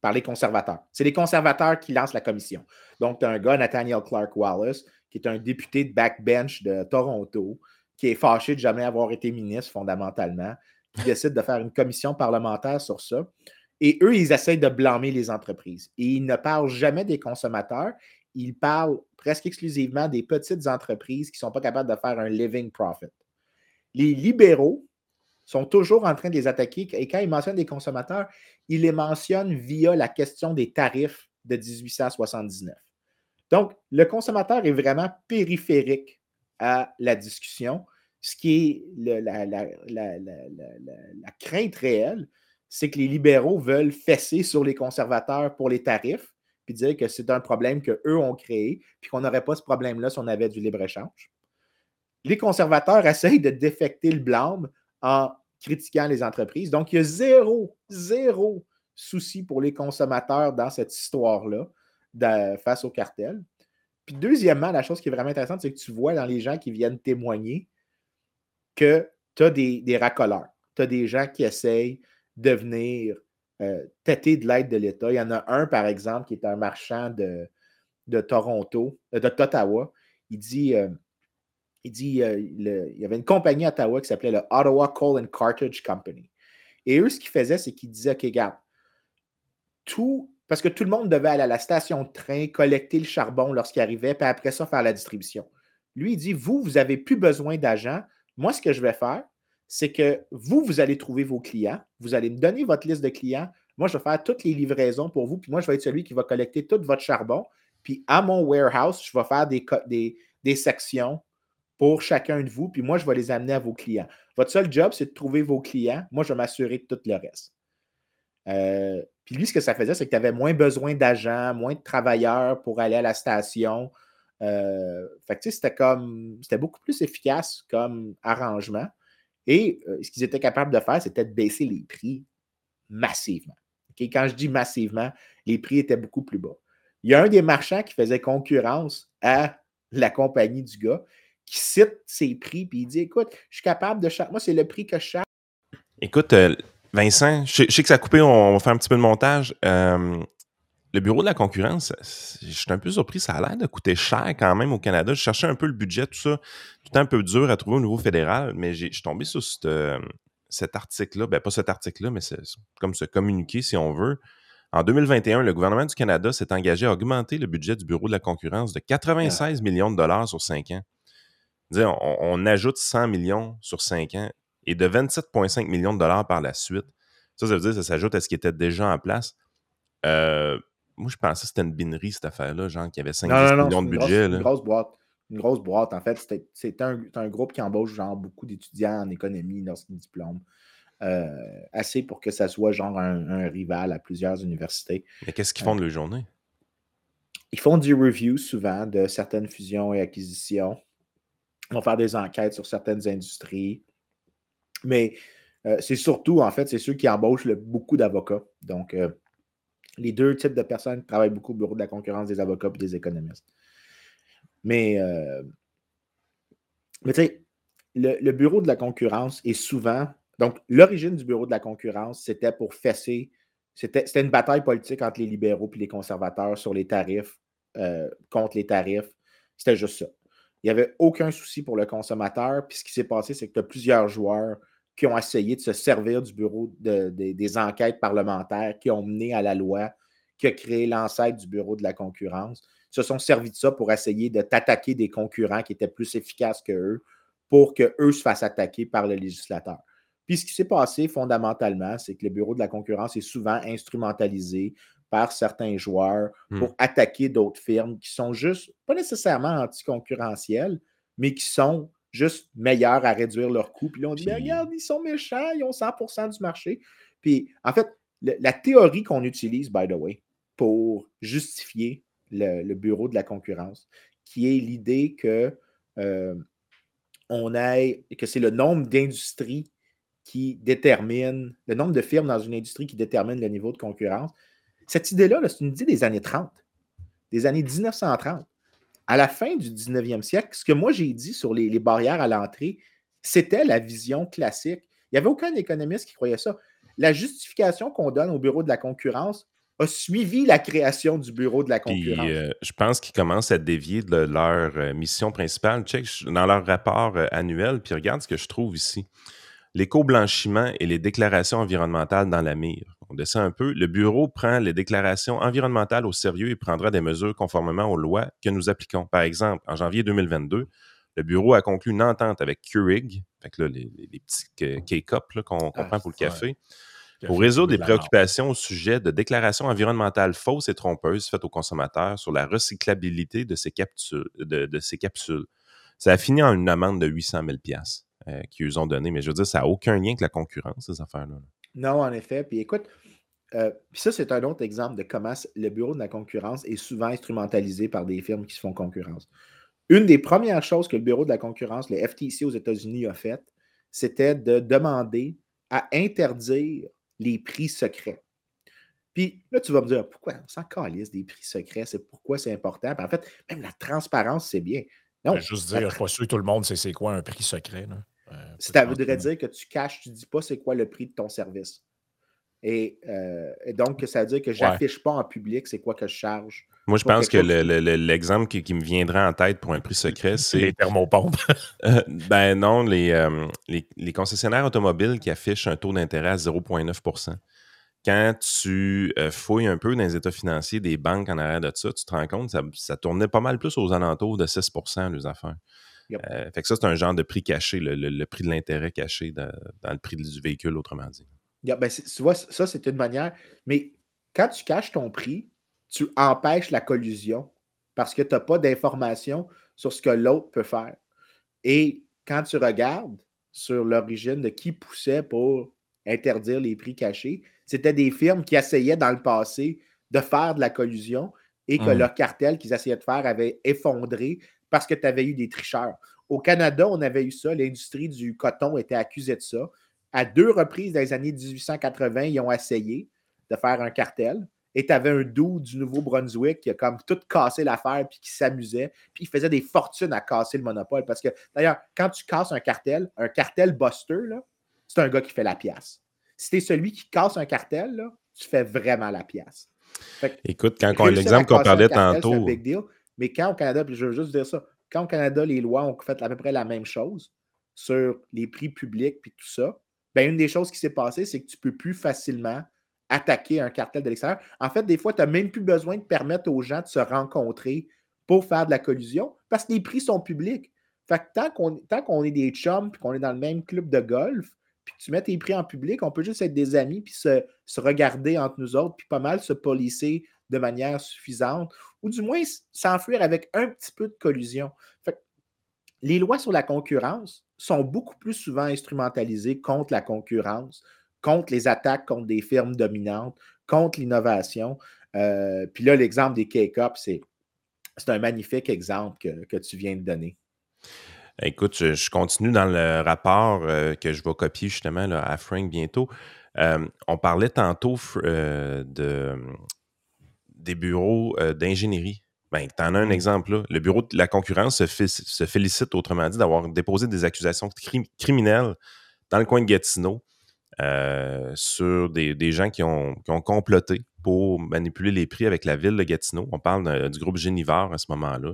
par les conservateurs, c'est les conservateurs qui lancent la commission. Donc, tu as un gars, Nathaniel Clark Wallace, qui est un député de backbench de Toronto, qui est fâché de jamais avoir été ministre fondamentalement, qui décide de faire une commission parlementaire sur ça. Et eux, ils essayent de blâmer les entreprises. Et ils ne parlent jamais des consommateurs, ils parlent presque exclusivement des petites entreprises qui ne sont pas capables de faire un living profit les libéraux sont toujours en train de les attaquer. Et quand ils mentionnent des consommateurs, ils les mentionnent via la question des tarifs de 1879. Donc, le consommateur est vraiment périphérique à la discussion. Ce qui est la, crainte réelle, c'est que les libéraux veulent fesser sur les conservateurs pour les tarifs, puis dire que c'est un problème qu'eux ont créé, puis qu'on n'aurait pas ce problème-là si on avait du libre-échange. Les conservateurs essayent de défecter le blâme en critiquant les entreprises. Donc, il y a zéro, zéro souci pour les consommateurs dans cette histoire-là face au cartel. Puis deuxièmement, la chose qui est vraiment intéressante, c'est que tu vois dans les gens qui viennent témoigner que tu as des, des racoleurs. Tu as des gens qui essayent de venir euh, têter de l'aide de l'État. Il y en a un, par exemple, qui est un marchand de, Toronto, euh, de Ottawa. Il dit, euh, il dit il y avait une compagnie à Ottawa qui s'appelait le Ottawa Coal and Cartage Company. Et eux, ce qu'ils faisaient, c'est qu'ils disaient, OK, regarde, tout, parce que tout le monde devait aller à la station de train, collecter le charbon lorsqu'il arrivait, puis après ça, faire la distribution. Lui, il dit, vous, vous n'avez plus besoin d'agents. Moi, ce que je vais faire, c'est que vous, vous allez trouver vos clients, vous allez me donner votre liste de clients. Moi, je vais faire toutes les livraisons pour vous, puis moi, je vais être celui qui va collecter tout votre charbon. Puis à mon warehouse, je vais faire des, des, des sections pour chacun de vous, puis moi, je vais les amener à vos clients. Votre seul job, c'est de trouver vos clients. Moi, je vais m'assurer de tout le reste. Euh, puis lui, ce que ça faisait, c'est que tu avais moins besoin d'agents, moins de travailleurs pour aller à la station. Euh, fait que c'était comme, c'était beaucoup plus efficace comme arrangement. Et euh, ce qu'ils étaient capables de faire, c'était de baisser les prix massivement. Quand je dis massivement, les prix étaient beaucoup plus bas. Il y a un des marchands qui faisait concurrence à la compagnie du gars qui cite ses prix, puis il dit Écoute, je suis capable de charger. Moi, c'est le prix que je charge. Écoute, Vincent, je, sais que ça a coupé, on, va faire un petit peu de montage. Euh, le bureau de la concurrence, je suis un peu surpris, ça a l'air de coûter cher quand même au Canada. Je cherchais un peu le budget, tout ça. Tout un peu dur à trouver au niveau fédéral, mais je suis tombé sur cet article-là. Ben, pas cet article-là, mais c'est comme ce communiqué, si on veut. En 2021, le gouvernement du Canada s'est engagé à augmenter le budget du bureau de la concurrence de 96 ah. millions de dollars sur 5 ans. On, on, ajoute 100 millions sur 5 ans et de 27,5 millions de dollars par la suite. Ça, ça veut dire que ça s'ajoute à ce qui était déjà en place. Euh, moi, je pensais que c'était une binerie, cette affaire-là, genre qui avait 5 millions de budget. Une grosse boîte. Une grosse boîte. En fait, c'était un, un, groupe qui embauche genre beaucoup d'étudiants en économie lorsqu'ils diplôment. Euh, assez pour que ça soit genre un, rival à plusieurs universités. Mais qu'est-ce qu'ils font de leur journée? Ils font du review souvent de certaines fusions et acquisitions. Vont faire des enquêtes sur certaines industries. Mais euh, c'est surtout, en fait, c'est ceux qui embauchent beaucoup d'avocats. Donc, euh, les deux types de personnes travaillent beaucoup au bureau de la concurrence des avocats et des économistes. Mais, euh, mais tu sais, le, bureau de la concurrence est souvent. Donc, l'origine du bureau de la concurrence, c'était pour fesser. C'était une bataille politique entre les libéraux et les conservateurs sur les tarifs, contre les tarifs. C'était juste ça. Il n'y avait aucun souci pour le consommateur. Puis ce qui s'est passé, c'est que tu as plusieurs joueurs qui ont essayé de se servir du bureau des enquêtes parlementaires qui ont mené à la loi qui a créé l'ancêtre du bureau de la concurrence, se sont servis de ça pour essayer de t'attaquer des concurrents qui étaient plus efficaces que eux pour qu'eux se fassent attaquer par le législateur. Puis ce qui s'est passé fondamentalement, c'est que le bureau de la concurrence est souvent instrumentalisé par certains joueurs hmm. pour attaquer d'autres firmes qui sont juste, pas nécessairement anticoncurrentielles, mais qui sont juste meilleurs à réduire leurs coûts. Puis là, on dit, regarde, ils sont méchants, ils ont 100% du marché. Puis en fait, la théorie qu'on utilise, by the way, pour justifier le, bureau de la concurrence, qui est l'idée que euh, on que c'est le nombre d'industries qui détermine, le nombre de firmes dans une industrie qui détermine le niveau de concurrence. Cette idée-là, -là, c'est une idée des années 30, des années 1930 à la fin du 19e siècle, ce que moi j'ai dit sur les, barrières à l'entrée, c'était la vision classique. Il n'y avait aucun économiste qui croyait ça. La justification qu'on donne au bureau de la concurrence a suivi la création du bureau de la concurrence. Euh, je pense qu'ils commencent à dévier de leur euh, mission principale. Check dans leur rapport euh, annuel, puis regarde ce que je trouve ici. L'éco-blanchiment et les déclarations environnementales dans la mire on descend un peu, le Bureau prend les déclarations environnementales au sérieux et prendra des mesures conformément aux lois que nous appliquons. Par exemple, en janvier 2022, le bureau a conclu une entente avec Keurig, fait les, petits K-cups qu'on ah, comprend pour le café, pour résoudre les préoccupations au sujet de déclarations environnementales fausses et trompeuses faites aux consommateurs sur la recyclabilité de ces capsules. De, ces capsules. Ça a fini en une amende de 800 000 euh, qu'ils ont donné, mais je veux dire, ça n'a aucun lien avec la concurrence, ces affaires-là. Non, en effet. Puis écoute, euh, ça, c'est un autre exemple de comment le bureau de la concurrence est souvent instrumentalisé par des firmes qui se font concurrence. Une des premières choses que le bureau de la concurrence, le FTC aux États-Unis, a fait, c'était de demander à interdire les prix secrets. Puis là, tu vas me dire, pourquoi? On s'en calisse des prix secrets? C'est pourquoi c'est important? en fait, même la transparence, c'est bien. Non, juste dire, pas sûr tout le monde sait c'est quoi un prix secret. Là. Euh, ça voudrait dire que tu caches, tu ne dis pas c'est quoi le prix de ton service. Et, euh, donc, ça veut dire que je n'affiche pas en public c'est quoi que je charge. Moi, je pense que l'exemple qui, me viendrait en tête pour un prix secret, c'est. Les thermopompes. Euh, ben non, les, les, concessionnaires automobiles qui affichent un taux d'intérêt à 0,9% Quand tu fouilles un peu dans les états financiers des banques en arrière de ça, tu te rends compte que ça, tournait pas mal plus aux alentours de 6% les affaires. Euh, fait que ça, c'est un genre de prix caché, le, prix de l'intérêt caché dans, le prix du véhicule, autrement dit. Ben, tu vois, ça, c'est une manière. Mais quand tu caches ton prix, tu empêches la collusion parce que tu n'as pas d'informations sur ce que l'autre peut faire. Et quand tu regardes sur l'origine de qui poussait pour interdire les prix cachés, c'était des firmes qui essayaient dans le passé de faire de la collusion et que mmh. leur cartel qu'ils essayaient de faire avait effondré parce que tu avais eu des tricheurs. Au Canada, on avait eu ça. L'industrie du coton était accusée de ça. À deux reprises dans les années 1880, ils ont essayé de faire un cartel. Et tu avais un doux du Nouveau-Brunswick qui a comme tout cassé l'affaire puis qui s'amusait. Puis il faisait des fortunes à casser le monopole. Parce que d'ailleurs, quand tu casses un cartel, un cartel buster, c'est un gars qui fait la pièce. Si tu es celui qui casse un cartel, là, tu fais vraiment la pièce. Écoute, quand l'exemple qu'on parlait tantôt. Mais quand au Canada, puis je veux juste dire ça, quand au Canada, les lois ont fait à peu près la même chose sur les prix publics puis tout ça, bien, une des choses qui s'est passée, c'est que tu ne peux plus facilement attaquer un cartel de l'extérieur. En fait, des fois, tu n'as même plus besoin de permettre aux gens de se rencontrer pour faire de la collusion parce que les prix sont publics. Fait que tant qu'on, est des chums puis qu'on est dans le même club de golf, puis que tu mets tes prix en public, on peut juste être des amis puis se, regarder entre nous autres puis pas mal se policer de manière suffisante, ou du moins s'enfuir avec un petit peu de collusion. les lois sur la concurrence sont beaucoup plus souvent instrumentalisées contre la concurrence, contre les attaques contre des firmes dominantes, contre l'innovation. Euh, puis là, l'exemple des K-Cup, c'est, un magnifique exemple que, tu viens de donner. Écoute, je, continue dans le rapport euh, que je vais copier justement à Frank bientôt. Euh, on parlait tantôt de, des bureaux euh, d'ingénierie. Ben, tu en as un mmh. exemple là. Le bureau de la concurrence se, félicite, autrement dit, d'avoir déposé des accusations criminelles dans le coin de Gatineau euh, sur des, gens qui ont, comploté pour manipuler les prix avec la ville de Gatineau. On parle du groupe Génivore à ce moment-là.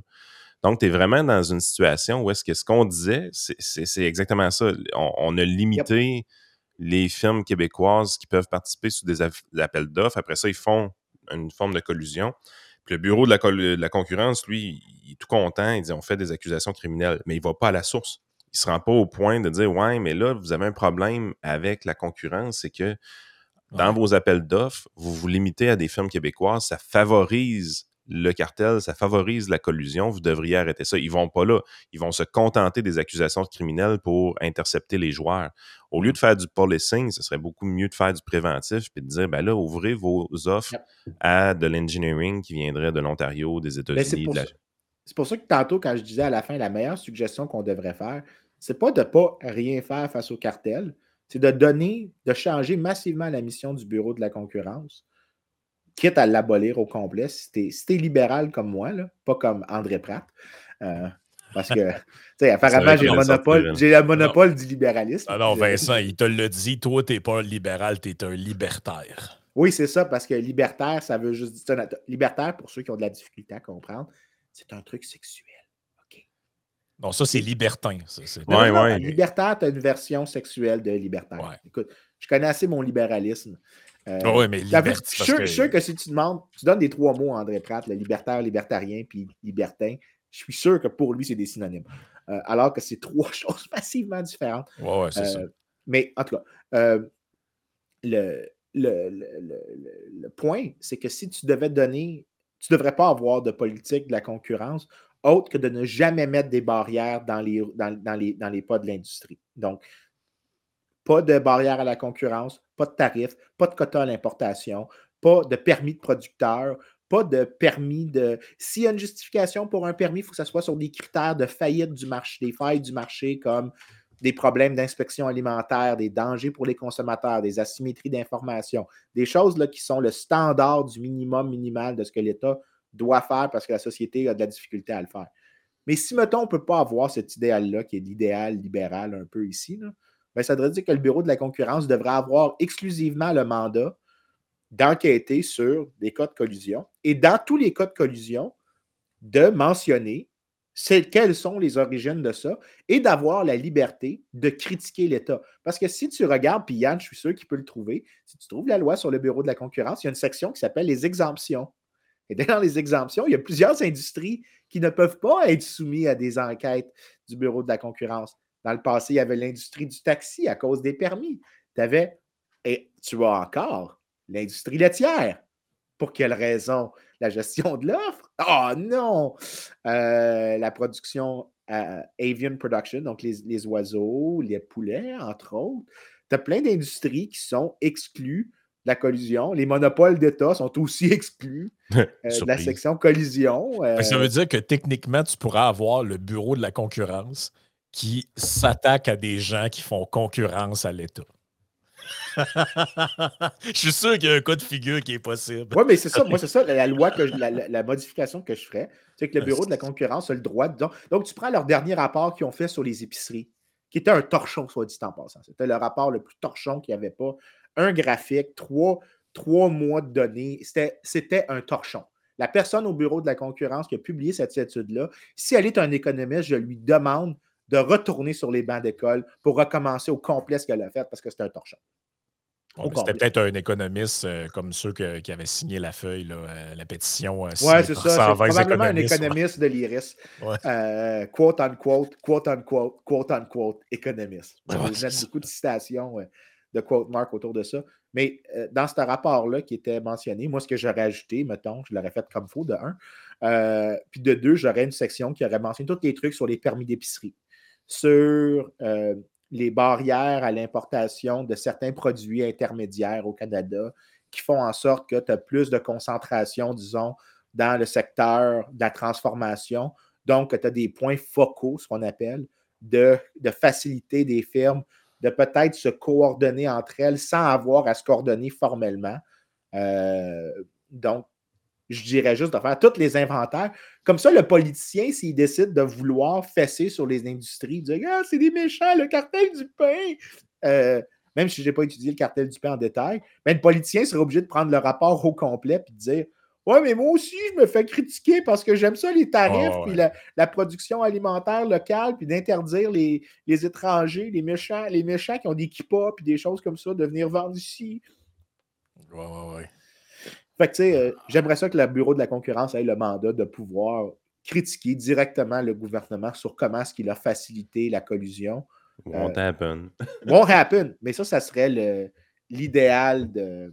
Donc, tu es vraiment dans une situation où est-ce que ce qu'on disait, c'est exactement ça. On, a limité les firmes québécoises qui peuvent participer sous des appels d'offres. Après ça, ils font une forme de collusion. Puis le bureau de la, concurrence, lui, il est tout content. Il dit on fait des accusations criminelles, mais il ne va pas à la source. Il ne se rend pas au point de dire ouais, mais là, vous avez un problème avec la concurrence, c'est que dans vos appels d'offres, vous vous limitez à des firmes québécoises, ça favorise le cartel, ça favorise la collusion, vous devriez arrêter ça. Ils vont pas là. Ils vont se contenter des accusations criminelles pour intercepter les joueurs. Au lieu de faire du policing, ce serait beaucoup mieux de faire du préventif et de dire, ben là, ouvrez vos offres à de l'engineering qui viendrait de l'Ontario, des ben, États-Unis. C'est pour, ça que tantôt, quand je disais à la fin, la meilleure suggestion qu'on devrait faire, c'est pas de pas rien faire face au cartel, c'est de donner, de changer massivement la mission du bureau de la concurrence quitte à l'abolir au complet, si t'es libéral comme moi, là, pas comme André Pratt. Euh, parce que, tu sais, apparemment, j'ai le monopole, le monopole du libéralisme. Alors, Vincent, il te le dit, toi, t'es pas un libéral, t'es un libertaire. Oui, c'est ça, parce que libertaire, ça veut juste dire. Libertaire, pour ceux qui ont de la difficulté à comprendre, c'est un truc sexuel. OK? Bon, ça, c'est libertin. Ouais, ouais. Libertaire, tu as une version sexuelle de libertaire. Écoute, je connais assez mon libéralisme. Euh, ah mais je suis sûr, que si tu demandes, tu donnes des trois mots à André Pratt, le libertaire, libertarien, puis libertin, je suis sûr que pour lui, c'est des synonymes. euh, alors que c'est trois choses massivement différentes. Ouais, ouais, c'est ça. Euh, mais en tout cas, le, le, le- le point, c'est que si tu devais donner, tu ne devrais pas avoir de politique de la concurrence autre que de ne jamais mettre des barrières dans les, dans, dans les, dans les pas de l'industrie. Donc, pas de barrières à la concurrence, pas de tarifs, pas de quotas à l'importation, pas de permis de producteur, pas de permis de. S'il y a une justification pour un permis, il faut que ça soit sur des critères de faillite du marché, des failles du marché comme des problèmes d'inspection alimentaire, des dangers pour les consommateurs, des asymétries d'information, des choses là, qui sont le standard du minimum minimal de ce que l'État doit faire parce que la société a de la difficulté à le faire. Mais si, mettons, on ne peut pas avoir cet idéal-là, qui est l'idéal libéral un peu ici, là, ben, ça devrait dire que le Bureau de la concurrence devrait avoir exclusivement le mandat d'enquêter sur des cas de collusion et dans tous les cas de collusion, de mentionner quelles sont les origines de ça et d'avoir la liberté de critiquer l'État. Parce que si tu regardes, puis Yann, je suis sûr qu'il peut le trouver, si tu trouves la loi sur le Bureau de la concurrence, il y a une section qui s'appelle les exemptions. Et dans les exemptions, il y a plusieurs industries qui ne peuvent pas être soumises à des enquêtes du Bureau de la concurrence. Dans le passé, il y avait l'industrie du taxi à cause des permis. Tu avais, et tu as encore, l'industrie laitière. Pour quelle raison? La gestion de l'offre? Oh non! Euh, la production euh, avian production, donc les, les oiseaux, les poulets, entre autres. Tu as plein d'industries qui sont exclues de la collusion. Les monopoles d'État sont aussi exclus euh, de la section que Ça veut dire que techniquement, tu pourras avoir le bureau de la concurrence qui s'attaque à des gens qui font concurrence à l'État. Je suis sûr qu'il y a un cas de figure qui est possible. Oui, mais c'est ça. Moi, c'est ça, la, loi, que je- la, modification que je ferais, c'est que le Bureau de la concurrence a le droit de. Donc, tu prends leur dernier rapport qu'ils ont fait sur les épiceries, qui était un torchon, soit dit en passant. C'était le rapport le plus torchon qu'il n'y avait pas. Un graphique, trois, trois mois de données. C'était c'était un torchon. La personne au Bureau de la concurrence qui a publié cette étude-là, si elle est un économiste, je lui demande de retourner sur les bancs d'école pour recommencer au complet ce qu'elle a fait parce que c'est un torchon. Bon, C'était peut-être un économiste euh, comme ceux que- qui avaient signé la feuille, là, euh, la pétition. euh, Oui, c'est ça. C'est 120 probablement un économiste de l'IRIS. Ouais. Quote unquote, quote quote unquote, économiste. Je Ouais, vais c'est mettre ça. beaucoup de citations de quote mark autour de ça. Mais dans ce rapport-là qui était mentionné, moi, ce que j'aurais ajouté, mettons, je l'aurais fait comme faux de un. Puis de deux, j'aurais une section qui aurait mentionné tous les trucs sur les permis d'épicerie, sur euh, les barrières à l'importation de certains produits intermédiaires au Canada qui font en sorte que tu as plus de concentration, disons, dans le secteur de la transformation. Donc, tu as des points focaux, ce qu'on appelle, de, faciliter des firmes de peut-être se coordonner entre elles sans avoir à se coordonner formellement. Euh, donc, je dirais juste de faire tous les inventaires. Comme ça, le politicien, s'il décide de vouloir fesser sur les industries, dire Ah, c'est des méchants, le cartel du pain. Euh, même si je n'ai pas étudié le cartel du pain en détail, mais le politicien serait obligé de prendre le rapport au complet et de dire Ouais, mais moi aussi, je me fais critiquer parce que j'aime ça, les tarifs, ouais. puis la, la production alimentaire locale, puis d'interdire les, les étrangers, les méchants, les méchants qui ont des kippas, puis des choses comme ça, de venir vendre ici. Ouais, ouais, ouais. Fait que, tu sais, euh, j'aimerais ça que le Bureau de la concurrence ait le mandat de pouvoir critiquer directement le gouvernement sur comment est-ce qu'il a facilité la collusion. Won't happen. Won't happen, mais ça, ça serait le- l'idéal de,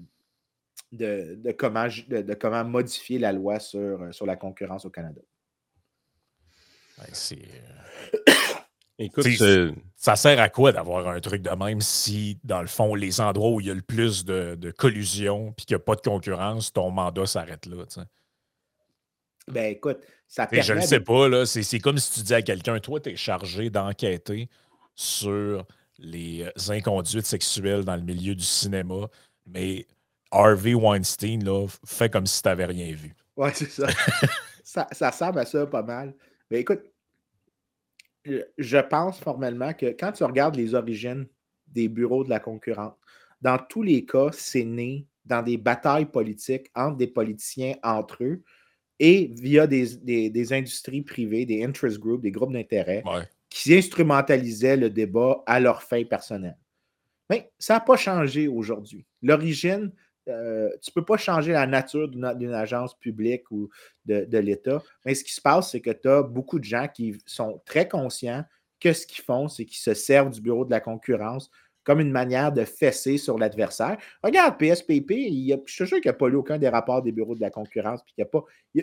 de, de comment, de, de comment modifier la loi sur, euh, sur la concurrence au Canada. C'est, euh, Écoute, C'est- euh, Ça sert à quoi d'avoir un truc de même si, dans le fond, les endroits où il y a le plus de, de collusion puis qu'il n'y a pas de concurrence, ton mandat s'arrête là. tu sais. Ben écoute, ça Et je ne permet sais pas, là, c'est, c'est comme si tu dis à quelqu'un, toi, tu es chargé d'enquêter sur les euh, inconduites sexuelles dans le milieu du cinéma, mais Harvey Weinstein, là, fait comme si tu n'avais rien vu. Ouais, c'est ça. ça. Ça ressemble à ça pas mal. Mais écoute, je- pense formellement que quand tu regardes les origines des bureaux de la concurrence, dans tous les cas, c'est né dans des batailles politiques entre des politiciens entre eux et via des, des- des industries privées, des interest groups, des groupes d'intérêt Ouais. qui instrumentalisaient le débat à leur fin personnelle. Mais ça n'a pas changé aujourd'hui. L'origine euh, tu ne peux pas changer la nature d'une agence publique ou de, l'État. Mais ce qui se passe, c'est que tu as beaucoup de gens qui sont très conscients que ce qu'ils font, c'est qu'ils se servent du bureau de la concurrence comme une manière de fesser sur l'adversaire. Regarde, PSPP, il je suis sûr qu'il n'y a pas lu aucun des rapports des bureaux de la concurrence, puis qu'il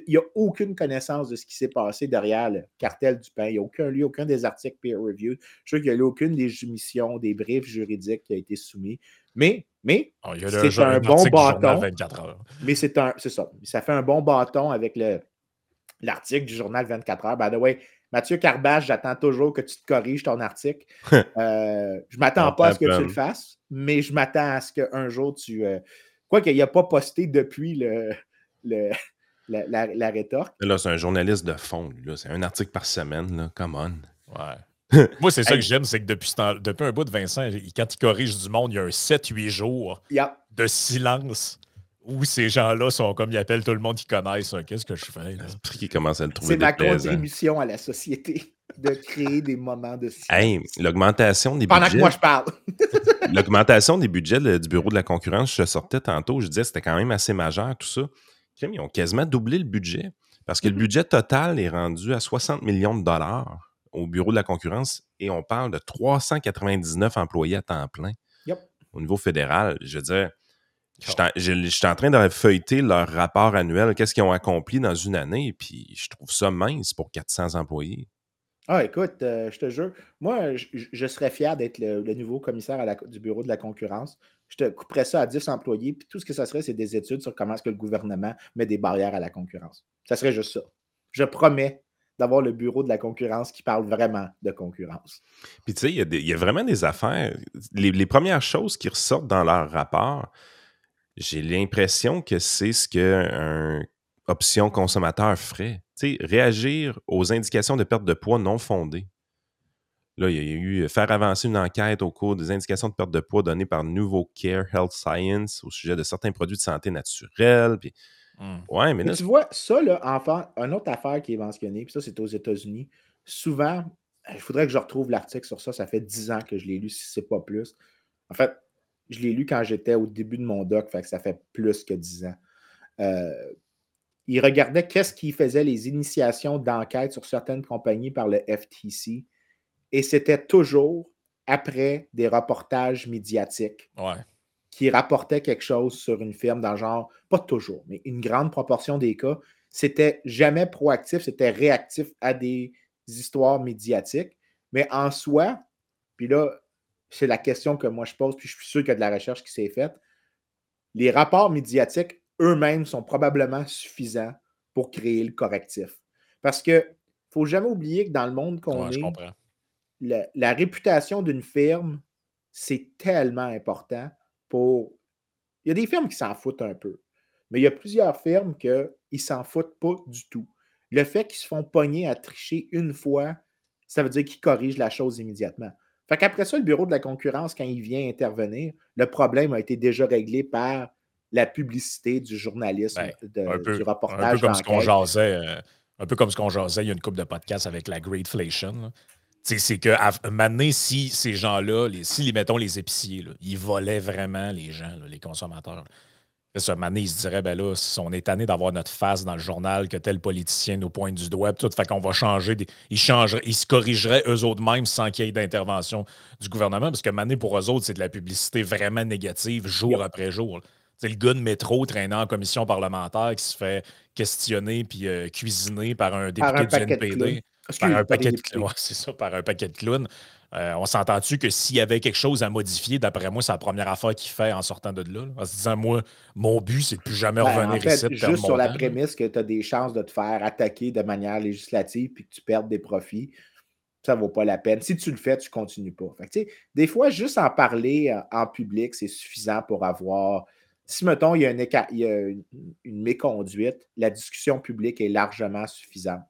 n'y a, a, aucune connaissance de ce qui s'est passé derrière le cartel du pain. Il n'y a aucun lu aucun des articles peer-reviewed. Je suis sûr qu'il n'y a eu aucune des missions, des briefs juridiques qui a été soumis. Mais, mais oh, c'est un, bon bâton. Mais c'est un, c'est ça. Ça fait un bon bâton avec le, l'article du journal 24 heures. By the way, Mathieu Carbage, j'attends toujours que tu te corriges ton article. Euh, je ne m'attends pas à ce que tu le fasses, mais je m'attends à ce qu'un jour tu. Euh, quoi qu'il a pas posté depuis le, la, la, rétorque. Là, c'est un journaliste de fond. C'est un article par semaine. Là. Come on. Ouais. Moi, c'est ça que j'aime, c'est que depuis, depuis un bout de Vincent, quand il corrige du monde, il y a un 7-8 jours de silence où ces gens-là sont comme ils appellent tout le monde qui connaissent. Qu'est-ce que je fais? Qui commence à le trouver C'est ma contribution à la société de créer des moments de silence. Hey, l'augmentation des Pendant budgets. Pendant que moi je parle. l'augmentation des budgets du Bureau de la concurrence, je sortais tantôt, je disais que c'était quand même assez majeur, tout ça. Ils ont quasiment doublé le budget parce que le mm-hmm. budget total est rendu à 60 millions de dollars au Bureau de la concurrence et on parle de 399 employés à temps plein. Au niveau fédéral, je veux dire, je suis en train de feuilleter leur rapport annuel, qu'est-ce qu'ils ont accompli dans une année, puis je trouve ça mince pour 400 employés. Ah, écoute, euh, je te jure, moi, je, serais fier d'être le, nouveau commissaire du bureau de la concurrence. Je te couperais ça à 10 employés, puis tout ce que ça serait, c'est des études sur comment est-ce que le gouvernement met des barrières à la concurrence. Ça serait juste ça. Je promets d'avoir le bureau de la concurrence qui parle vraiment de concurrence. Puis tu sais, il y, a vraiment des affaires. Les, premières choses qui ressortent dans leur rapport, j'ai l'impression que c'est ce qu'une option consommateur ferait. sais, réagir aux indications de perte de poids non fondées. Là, il y a eu faire avancer une enquête au cours des indications de perte de poids données par Nouveau Care Health Science au sujet de certains produits de santé naturels. Puis... Ouais, mais, tu vois, ça, là, enfin, une autre affaire qui est mentionnée, puis ça, c'est aux États-Unis. Souvent, il faudrait que je retrouve l'article sur ça. Ça fait 10 ans que je l'ai lu, si ce n'est pas plus. En fait, je l'ai lu quand j'étais au début de mon doc, fait que ça fait plus que dix ans. Euh, il regardait qu'est-ce qui faisait les initiations d'enquête sur certaines compagnies par le FTC. Et c'était toujours après des reportages médiatiques qui rapportaient quelque chose sur une firme dans genre, pas toujours, mais une grande proportion des cas, c'était jamais proactif, c'était réactif à des histoires médiatiques. Mais en soi, puis là, c'est la question que moi je pose, puis je suis sûr qu'il y a de la recherche qui s'est faite. Les rapports médiatiques eux-mêmes sont probablement suffisants pour créer le correctif. Parce que ne faut jamais oublier que dans le monde qu'on est, la, réputation d'une firme, c'est tellement important pour. Il y a des firmes qui s'en foutent un peu, mais il y a plusieurs firmes qui ne s'en foutent pas du tout. Le fait qu'ils se font pogner à tricher une fois, ça veut dire qu'ils corrigent la chose immédiatement. Fait qu'après ça, le bureau de la concurrence, quand il vient intervenir, le problème a été déjà réglé par la publicité du journalisme, ben, du reportage. Un peu comme ce qu'on jasait. Euh, un peu comme ce qu'on jasait, il y a une couple de podcasts avec la Greatflation. C'est que maintenant, si ces gens-là, si, mettons, les épiciers, ils volaient vraiment les gens, les consommateurs, ça, Mané, il se dirait, ben là, si on est tanné d'avoir notre face dans le journal, que tel politicien nous pointe du doigt, tout, fait qu'on va changer, des, ils, ils se corrigeraient eux autres mêmes sans qu'il y ait d'intervention du gouvernement, parce que Mané, pour eux autres, c'est de la publicité vraiment négative jour après jour. C'est le gars de métro traînant en commission parlementaire qui se fait questionner puis euh, cuisiner par un député du NPD. Par un paquet de, c'est ça, par un paquet de clowns. Euh, on s'entend-tu que s'il y avait quelque chose à modifier, d'après moi, c'est la première affaire qu'il fait en sortant de là, En se disant, moi, mon but, c'est de plus jamais ben, revenir ici. Juste sur la prémisse que tu as des chances de te faire attaquer de manière législative puis que tu perdes des profits, ça ne vaut pas la peine. Si tu le fais, tu ne continues pas. des fois, juste en parler euh, en public, c'est suffisant pour avoir. Si, mettons, il y a, une, une méconduite, la discussion publique est largement suffisante.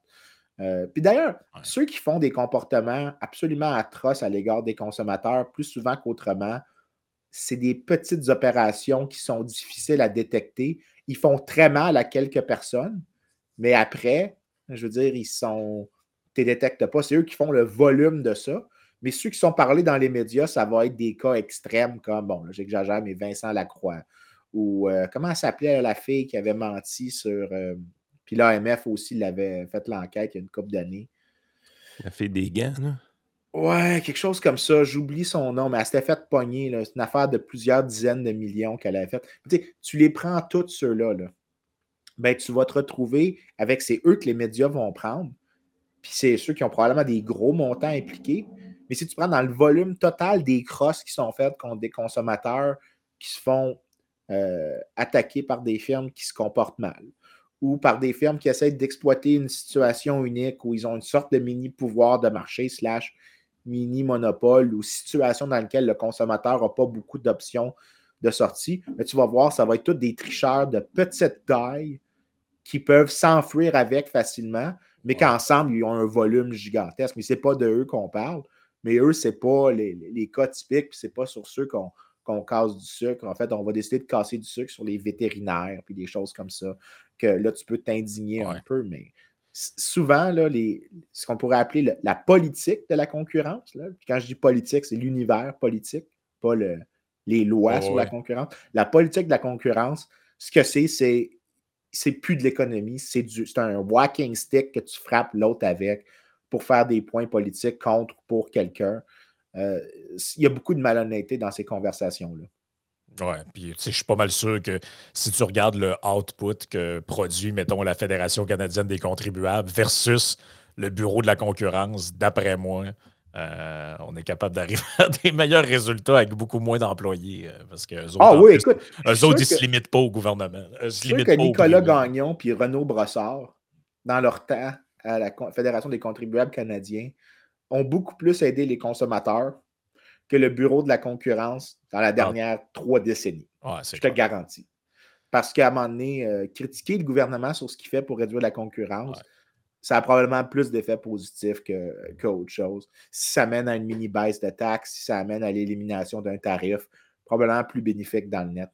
Euh, puis d'ailleurs, ceux qui font des comportements absolument atroces à l'égard des consommateurs, plus souvent qu'autrement, c'est des petites opérations qui sont difficiles à détecter. Ils font très mal à quelques personnes, mais après, je veux dire, ils sont. Tu ne détectes pas. C'est eux qui font le volume de ça. Mais ceux qui sont parlés dans les médias, ça va être des cas extrêmes comme, bon, j'exagère, mais Vincent Lacroix ou euh, comment s'appelait la fille qui avait menti sur. Euh, puis l'AMF aussi l'avait fait l'enquête il y a une couple d'années. La fille des gants, là? Ouais, quelque chose comme ça. J'oublie son nom, mais elle s'était fait pogner. C'est une affaire de plusieurs dizaines de millions qu'elle avait faite. Tu, les prends toutes ceux-là. Là. Ben, tu vas te retrouver avec c'est eux que les médias vont prendre. Puis c'est ceux qui ont probablement des gros montants impliqués. Mais si tu prends dans le volume total des crosses qui sont faites contre des consommateurs qui se font euh, attaquer par des firmes qui se comportent mal ou par des firmes qui essaient d'exploiter une situation unique où ils ont une sorte de mini pouvoir de marché slash mini-monopole ou situation dans laquelle le consommateur n'a pas beaucoup d'options de sortie, mais tu vas voir, ça va être tous des tricheurs de petite taille qui peuvent s'enfuir avec facilement, mais qu'ensemble, ils ont un volume gigantesque. Mais ce n'est pas de eux qu'on parle, mais eux, ce n'est pas les, cas typiques, puis ce n'est pas sur ceux qu'on casse du sucre. En fait, on va décider de casser du sucre sur les vétérinaires, puis des choses comme ça, que là, tu peux t'indigner un peu, mais souvent, là, les, ce qu'on pourrait appeler la politique de la concurrence, là, quand je dis politique, c'est l'univers politique, pas les lois sur la concurrence. La politique de la concurrence, ce que c'est, c'est c'est plus de l'économie, c'est un walking stick que tu frappes l'autre avec pour faire des points politiques contre ou pour quelqu'un. Euh, il y a beaucoup de malhonnêteté dans ces conversations-là. Ouais, puis je suis pas mal sûr que si tu regardes le output que produit, mettons, la Fédération canadienne des contribuables versus le Bureau de la concurrence, d'après moi, euh, on est capable d'arriver à des meilleurs résultats avec beaucoup moins d'employés. Euh, parce que autres, ah oui, écoute, eux autres, ils ne se limitent pas au gouvernement. Je sûr que Nicolas Gagnon puis Renaud Brossard, dans leur temps à la Fédération des contribuables canadiens, ont beaucoup plus aidé les consommateurs que le bureau de la concurrence dans la ah. dernière trois décennies. je te garantis. Parce qu'à un moment donné, euh, critiquer le gouvernement sur ce qu'il fait pour réduire la concurrence, ça a probablement plus d'effets positifs qu'autre chose. Si ça mène à une mini baisse de taxes, si ça amène à l'élimination d'un tarif, probablement plus bénéfique dans le net.